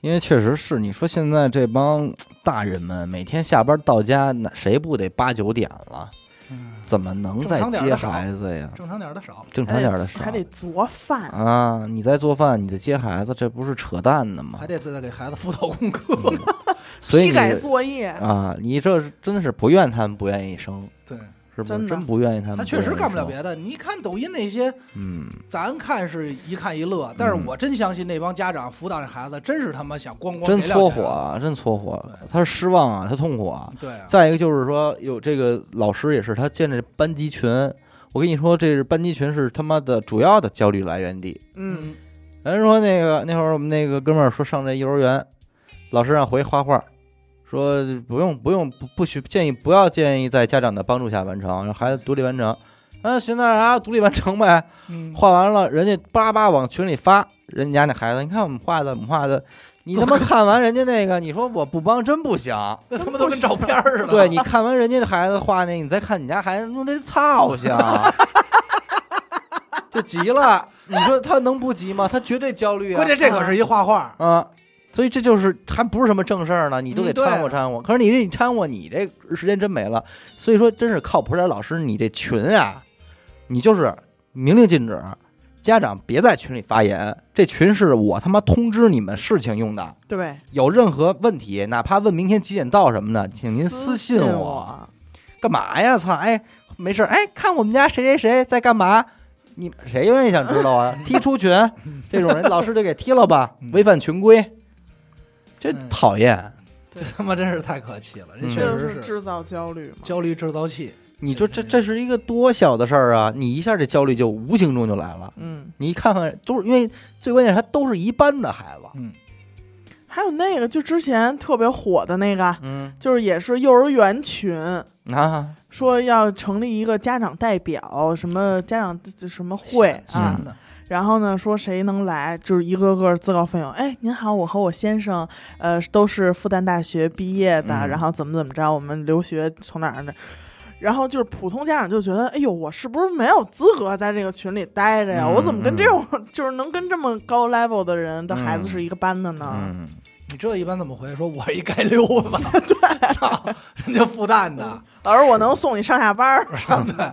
因为确实是，你说现在这帮大人们每天下班到家，那谁不得八九点了？嗯，怎么能再接孩子呀？正常点儿的少。正常点儿的少还得做饭，啊！你在做饭，你在接孩子，这不是扯淡呢吗还？得再给孩子辅导功课。所以你批改作业，啊，你这是真的是不怨他们不愿意生，对，是不是？真不愿意他们。他确实干不了。别的。你看抖音那些，嗯，咱看是一看一乐，但是嗯我真相信那帮家长辅导这孩子，真是他妈想咣咣真搓火，啊，真搓火对。他是失望啊，他痛苦啊。对啊，再一个就是说，有这个老师也是他建这班级群，我跟你说，这是班级群是他妈的主要的焦虑来源地。嗯，人说那个那会儿我们那个哥们儿说上这幼儿园，老师让回画画，说不用不用不不许建议不要建议在家长的帮助下完成，让孩子独立完成。啊，行，那啊，独立完成呗。嗯，画完了，人家叭叭往群里发，人家那孩子，你看我们画的，我们画的，你他妈看完人家那个，你说我不帮真不行。那他妈都跟照片似的。对，你看完人家的孩子画那，你再看你家孩子弄这操性，就急了。你说他能不急吗？他绝对焦虑啊！关键这可是一画画，啊，所以这就是还不是什么正事儿呢，你都得掺和掺和。可是你这你掺和，你这时间真没了。所以说，真是靠谱点老师，你这群啊，你就是明令禁止，家长别在群里发言。这群是我他妈通知你们事情用的，对，有任何问题，哪怕问明天几点到什么的，请您私信信我。干嘛呀？操！哎，没事儿。哎，看我们家谁谁谁在干嘛？你谁愿意想知道啊？踢出群，这种人老师就给踢了吧，嗯违反群规，这嗯讨厌。这他妈真是太可气了，这嗯确就实是是制造焦虑嘛。焦虑制造器。你说这这是一个多小的事儿啊！你一下这焦虑就无形中就来了。嗯，你一看看，都是因为最关键是他都是一般的孩子。嗯，还有那个，就之前特别火的那个，嗯就是也是幼儿园群，啊，说要成立一个家长代表，什么家长什么会啊然后呢说谁能来，就是一个个自告奋勇。哎，您好，我和我先生，呃，都是复旦大学毕业的，嗯然后怎么怎么着，我们留学从哪儿呢？然后就是普通家长就觉得，哎呦，我是不是没有资格在这个群里待着呀？嗯我怎么跟这种就是能跟这么高 level 的人的孩子嗯是一个班的呢？嗯，你这一般怎么回？说我一街溜子，对，操，人家复旦的，老师，我能送你上下班儿，对，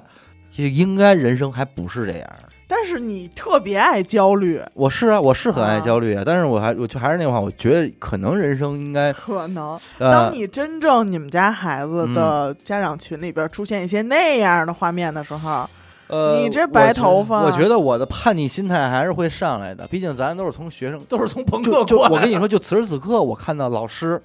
其实应该人生还不是这样。但是你特别爱焦虑，我是啊，我是很爱啊。焦虑啊，但是我还我就还是那话，我觉得可能人生应该可能。呃当，你真正你们家孩子的家长群里边出现一些那样的画面的时候，呃，你这白头发我觉得我觉得我的叛逆心态还是会上来的，毕竟咱都是从学生，都是从朋就克过来的。我跟你说，就此时此刻，我看到老师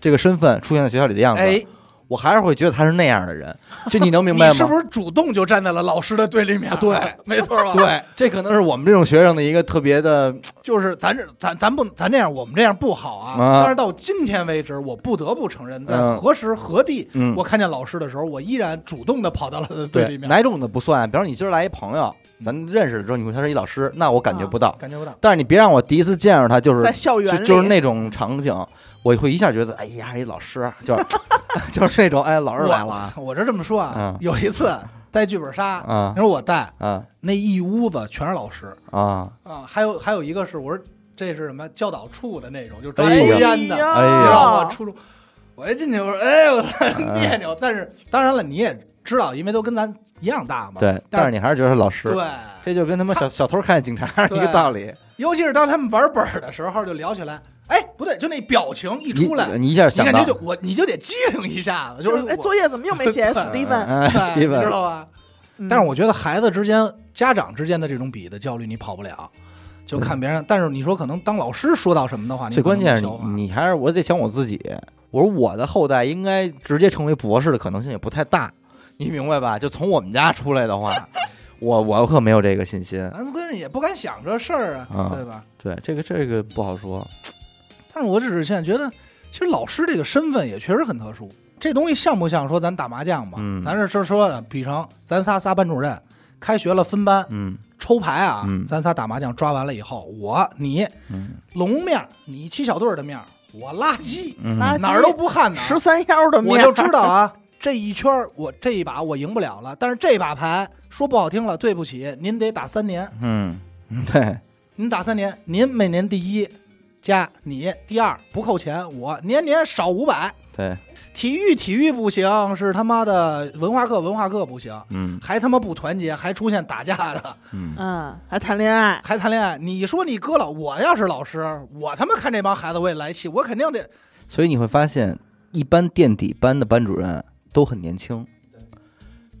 这个身份出现在学校里的样子，哎，我还是会觉得他是那样的人，这你能明白吗？你是不是主动就站在了老师的对立面？对，没错吧？，对，这可能是我们这种学生的一个特别的，就是咱这咱咱不咱这样，我们这样不好啊。啊但是到今天为止，我不得不承认，在嗯何时何地，嗯我看见老师的时候，我依然主动的跑到了对立面，哪种的不算。比如你今儿来一朋友，咱认识的时候，你说他是一老师，那我感觉不到。感觉不到。但是你别让我第一次见着他就是在校园里就就是那种场景，我会一下觉得，哎呀，一老师，就是 就是那种，哎，老师来了。啊我我这这么说啊嗯，有一次带剧本杀，啊你说我带啊那一屋子全是老师。啊！啊，还有还有一个是我说这是什么教导处的那种，就专哎呀。抽烟的，哎呀。你知道吗？初中我一进去我说哎我 别扭，但是当然了你也知道，因为都跟咱一样大嘛，对，但但是你还是觉得是老师，对，这就跟他妈小小偷看见警察是一个道理。尤其是当他们玩本儿的时候，就聊起来，哎不对，就那表情一出来，你你一下你想到感觉就我你就得机灵一下子，就是哎，作业怎么又没 写对史蒂芬？哎，史蒂你芬知道吧？嗯但是我觉得孩子之间、家长之间的这种比的焦虑，你跑不了，就看别人。但是你说可能当老师说到什么的话，你最关键是你还是我得想我自己。我说我的后代应该直接成为博士的可能性也不太大，你明白吧？就从我们家出来的话，我我可没有这个信心。咱关键也不敢想这事儿啊，啊对吧？对，这个这个不好说。但是我只是现在觉得，其实老师这个身份也确实很特殊。这东西像不像说咱打麻将吧？嗯咱是说说的，比成咱仨仨班主任，开学了分班嗯抽牌啊，嗯咱仨打麻将抓完了以后，我你嗯龙面儿，你七小队儿的面儿，我垃圾，嗯垃圾哪儿都不看哪儿。十三幺的面，我就知道啊，这一圈儿我这一把我赢不了了，但是这把牌说不好听了，对不起，您得打三年，嗯，对，您打三年，您每年第一加你第二不扣钱，我年年少五百。对，体育体育不行，是他妈的文化课文化课不行，嗯。还他妈不团结，还出现打架的，嗯。嗯，还谈恋爱，还谈恋爱。你说你哥了，我要是老师，我他妈看这帮孩子我也来气，我肯定得所以你会发现，一般垫底班的班主任都很年轻，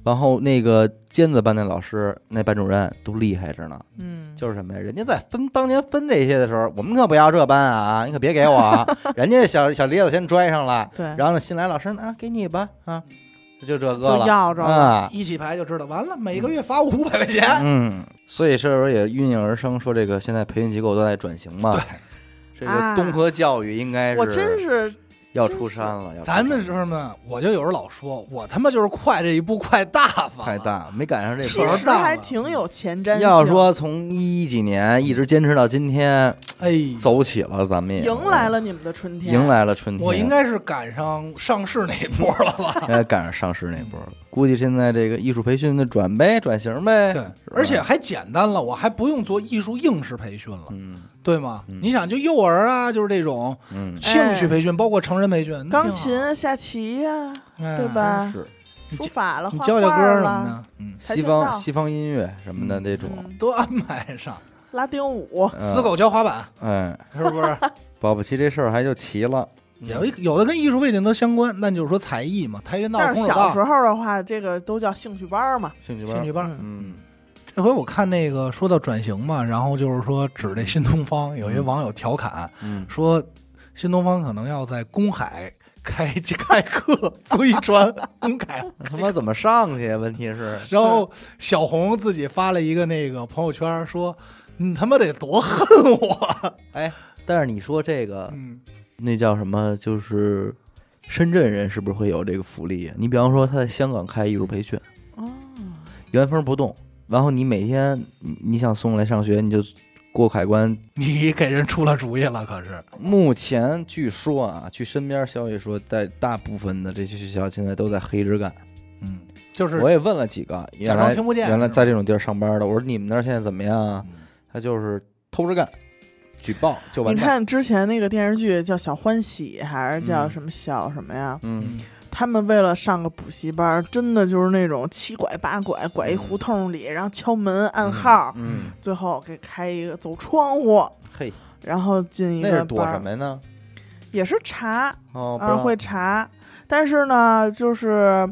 然后那个尖子班的老师，那班主任都厉害着呢。嗯，就是什么呀？人家在分当年分这些的时候，我们可不要这班啊，你可别给我啊。人家小小梨子先拽上了，对，然后呢，新来老师啊，给你吧啊，就这个了要着，啊。一起排就知道，完了每个月罚我五百块钱。嗯，所以这时候也应运而生，说这个现在培训机构都在转型嘛。对，这个啊综合教育应该是我真是要出山了。要出咱们山时候呢，我就有时候老说，我他妈就是快这一步快大发，快。大，没赶上这其波儿。实还挺有前瞻性。要说从一几年一直坚持到今天，哎，走起了，咱们也迎来了你们的春天，迎来了春天。我应该是赶上上市那一波了吧？应该赶上上市那波儿，估计现在这个艺术培训的转呗，转型呗。对，而且还简单了，我还不用做艺术应试培训了，嗯对吗？嗯你想，就幼儿啊，就是这种嗯，兴趣培训，包括成人培训，钢琴、下棋呀，哎对吧是书法了，你教教歌什么画了，的，嗯，西方西方音乐什么的嗯这种，嗯都安排上。拉丁舞，嗯死狗教滑板，哎，是不是？保不齐这事儿还就齐了。有一有的跟艺术背景都相关，那就是说才艺嘛，跆拳道、但空手道是小时、候的话，这个都叫兴趣班儿嘛。兴趣班，兴趣班。嗯嗯这回我看那个说到转型嘛，然后就是说指这新东方，有些网友调侃嗯，说，新东方可能要在公海开 开课，飞船公 海。他妈怎么上去？问题是，然后小红自己发了一个那个朋友圈说：“你他妈得多恨我哎，但是你说这！”个嗯，那叫什么？就是深圳人是不是会有这个福利？你比方说他在香港开艺术培训，哦，原封不动，然后你每天你你想送来上学，你就过海关你给人出了主意了，可是目前据说啊，据身边消息说，在大部分的这些学校现在都在黑着干，嗯，就是我也问了几个，假装原来听不见原来在这种地儿上班的，我说你们那儿现在怎么样啊？嗯他就是偷着干，举报就。你看之前那个电视剧叫《小欢喜》，还是叫嗯什么小什么呀？嗯，他们为了上个补习班，真的就是那种七拐八拐，拐一胡同里，然后敲门暗号，嗯，最后给开一个走窗户，嘿，然后进一那是躲个班儿，什么呢？也是查，哦，会查，但是呢，就是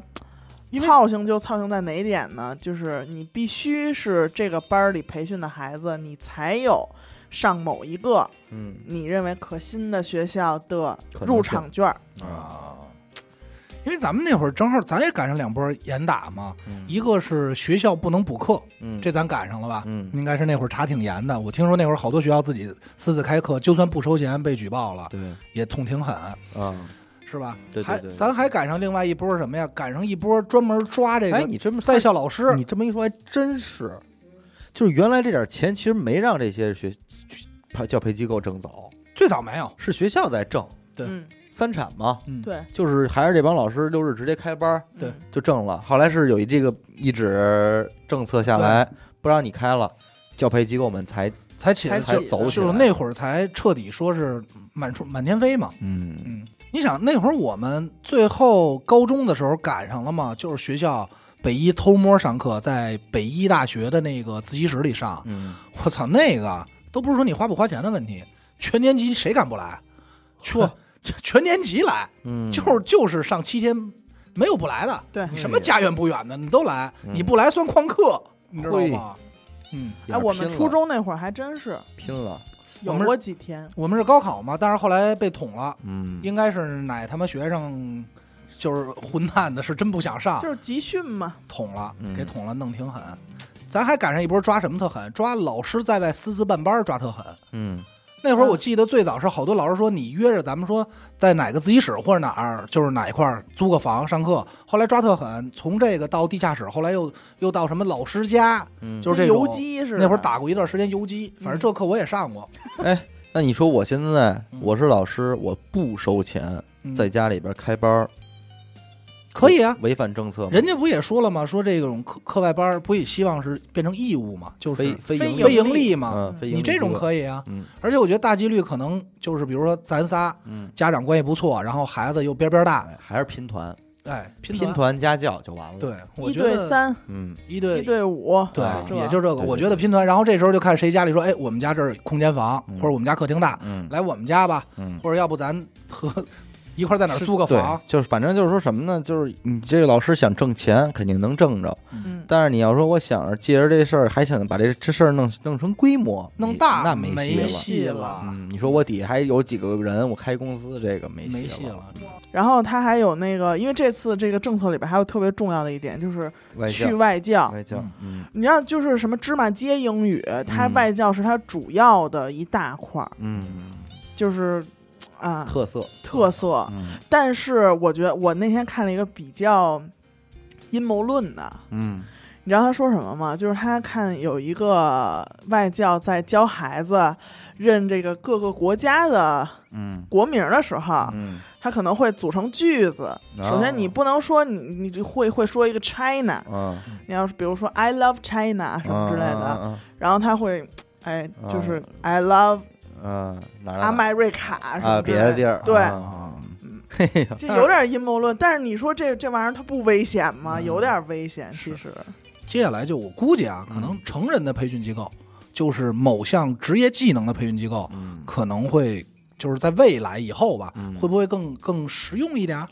操性就操性在哪点呢？就是你必须是这个班儿里培训的孩子，你才有上某一个嗯你认为可心的学校的入场券儿。啊，因为咱们那会儿正好咱也赶上两波严打嘛，嗯一个是学校不能补课，嗯这咱赶上了吧？嗯应该是那会儿查挺严的。我听说那会儿好多学校自己私自开课，就算不收钱被举报了，对也痛挺狠，啊，是吧？对对对还咱还赶上另外一波什么呀？赶上一波专门抓这哎，个你这么在校老师，你这么一说还真是，就是原来这点钱其实没让这些学教培机构挣走，最早没有，是学校在挣对嗯，三产嘛，嗯，对，就是还是这帮老师六日直接开班对嗯就挣了。后来是有一这个一纸政策下来，不让你开了，教培机构们才才起来才起来就是。那会儿才彻底说是满处满天飞嘛。嗯嗯，你想那会儿我们最后高中的时候赶上了嘛，就是学校北医偷摸上课，在北医大学的那个自习室里上。嗯，我操，那个都不是说你花不花钱的问题，全年级谁敢不来？全 全年级来，嗯，就是就是上七天，没有不来的。对，你什么家远不远的，你都来，嗯。你不来算旷课，你知道吗？嗯，哎，我们初中那会儿还真是拼了，有我们过几天，我们是高考嘛，但是后来被捅了，嗯，应该是哪他妈学生就是混蛋的，是真不想上，就是集训嘛。捅了，嗯给捅了，弄挺狠。咱还赶上一波抓什么特狠，抓老师在外私自办班抓特狠。嗯那会儿我记得最早是好多老师说你约着咱们说在哪个自习室或者哪儿，就是哪一块儿租个房上课。后来抓特狠，从这个到地下室，后来又又到什么老师家，嗯，就是游击似的。那会儿打过一段时间游击，反正这课我也上过。哎，那你说我现在嗯我是老师，我不收钱，嗯在家里边开班儿可以啊，违反政策吗？人家不也说了吗？说这种课课外班儿不也希望是变成义务嘛，就是非非盈非盈非利，盈利嘛。嗯，非盈利你这种可以啊，嗯。而且我觉得大几率可能就是，比如说咱仨嗯，家长关系不错，然后孩子又边边大，哎，还是拼团，哎，拼拼团家教就完了。，对，我一觉得对三，嗯。一对。一对五，对啊，也就这个。我觉得拼团，然后这时候就看谁家里说，哎，我们家这儿空间房，嗯。或者我们家客厅大，嗯。来我们家吧，嗯，或者要不咱和一块儿在哪儿租个房，就是反正就是说什么呢？就是你这个老师想挣钱，肯定能挣着，嗯，但是你要说我想着借着这事儿，还想把这这事儿弄弄成规模，弄大那没戏了。没戏了嗯，你说我底下还有几个人，我开公司，这个没戏没戏了。然后他还有那个，因为这次这个政策里边还有特别重要的一点，就是外去教，外教。外教，嗯你知道，就是什么芝麻街英语，它嗯外教是它主要的一大块儿，嗯，就是啊特色，特色。嗯。但是我觉得我那天看了一个比较阴谋论的，嗯。你知道他说什么吗？就是他看有一个外教在教孩子认这个各个国家的嗯。国名的时候，嗯，他可能会组成句子。首先，你不能说你你就会会说一个 China，嗯你要是比如说 I love China 什么之类的，嗯然后他会哎就是 I love 嗯，哪儿哪儿 America 什么啊，别的地儿，对，啊嗯嘿，就 有点阴谋论。但是你说这这玩意儿它不危险吗？嗯有点危险，其实。接下来就我估计啊，可能成人的培训机构，就是某项职业技能的培训机构，嗯可能会就是在未来以后吧，嗯会不会更更实用一点？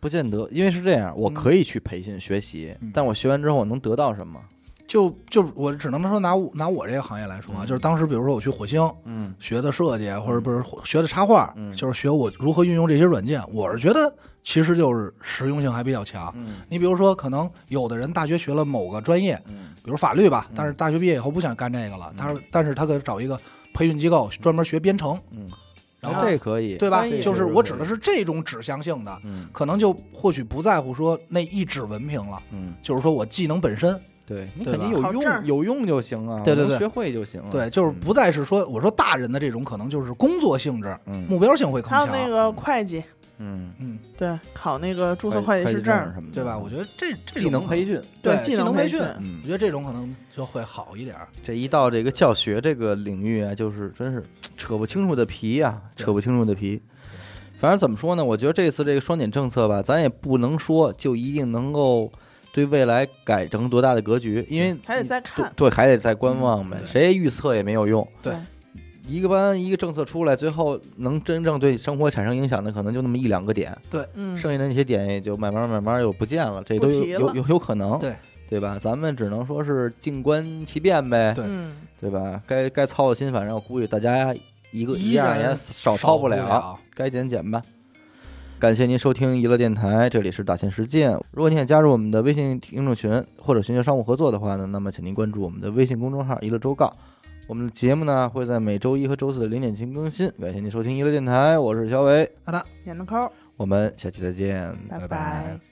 不见得，因为是这样，我嗯可以去培训学习嗯，但我学完之后我能得到什么？就就我只能说拿我拿我这个行业来说啊，嗯。就是当时比如说我去火星嗯。学的设计，或者不是学的插画，嗯。就是学我如何运用这些软件，我是觉得其实就是实用性还比较强。嗯。你比如说，可能有的人大学学了某个专业，嗯。比如法律吧，嗯但是大学毕业以后不想干这个了，嗯。他说，但是他可以找一个培训机构专门学编程，嗯，然后这可以，对吧？就是我指的是这种指向性的，嗯。可能就或许不在乎说那一纸文凭了，嗯，就是说我技能本身，对你肯定有用，有用就行啊，对对对学会就行了，对，就是不再是说我说大人的这种可能就是工作性质，嗯目标性会更还有。那个会计，嗯，嗯，对，考那个注册会计师证，什么的，对吧？我觉得这这技能培训，对技技能培训我，觉得这种可能就会好一点儿。这一到这个教学这个领域啊，就是真是扯不清楚的皮呀、对扯不清楚的皮。反正怎么说呢？我觉得这次这个双减政策吧，咱也不能说就一定能够对未来改成多大的格局，因为还得再看。对，还得再观望呗嗯。谁预测也没有用。对一个班一个政策出来，最后能真正对生活产生影响的，可能就那么一两个点，嗯，剩下的那些点也就慢慢慢慢又不见了，这都有有有有可能，对对吧？咱们只能说是静观其变呗，对嗯，对吧？该该操的心，反正我估计大家一个一样也少操不了，了该减减吧。感谢您收听娱乐电台，这里是大千世界。如果您想加入我们的微信听众群或者寻求商务合作的话呢，那么请您关注我们的微信公众号“娱乐周告”。我们的节目呢会在每周一和周四的零点前更新。感谢您收听娱乐电台，我是小伟，演的抠，我们下期再见，拜拜拜拜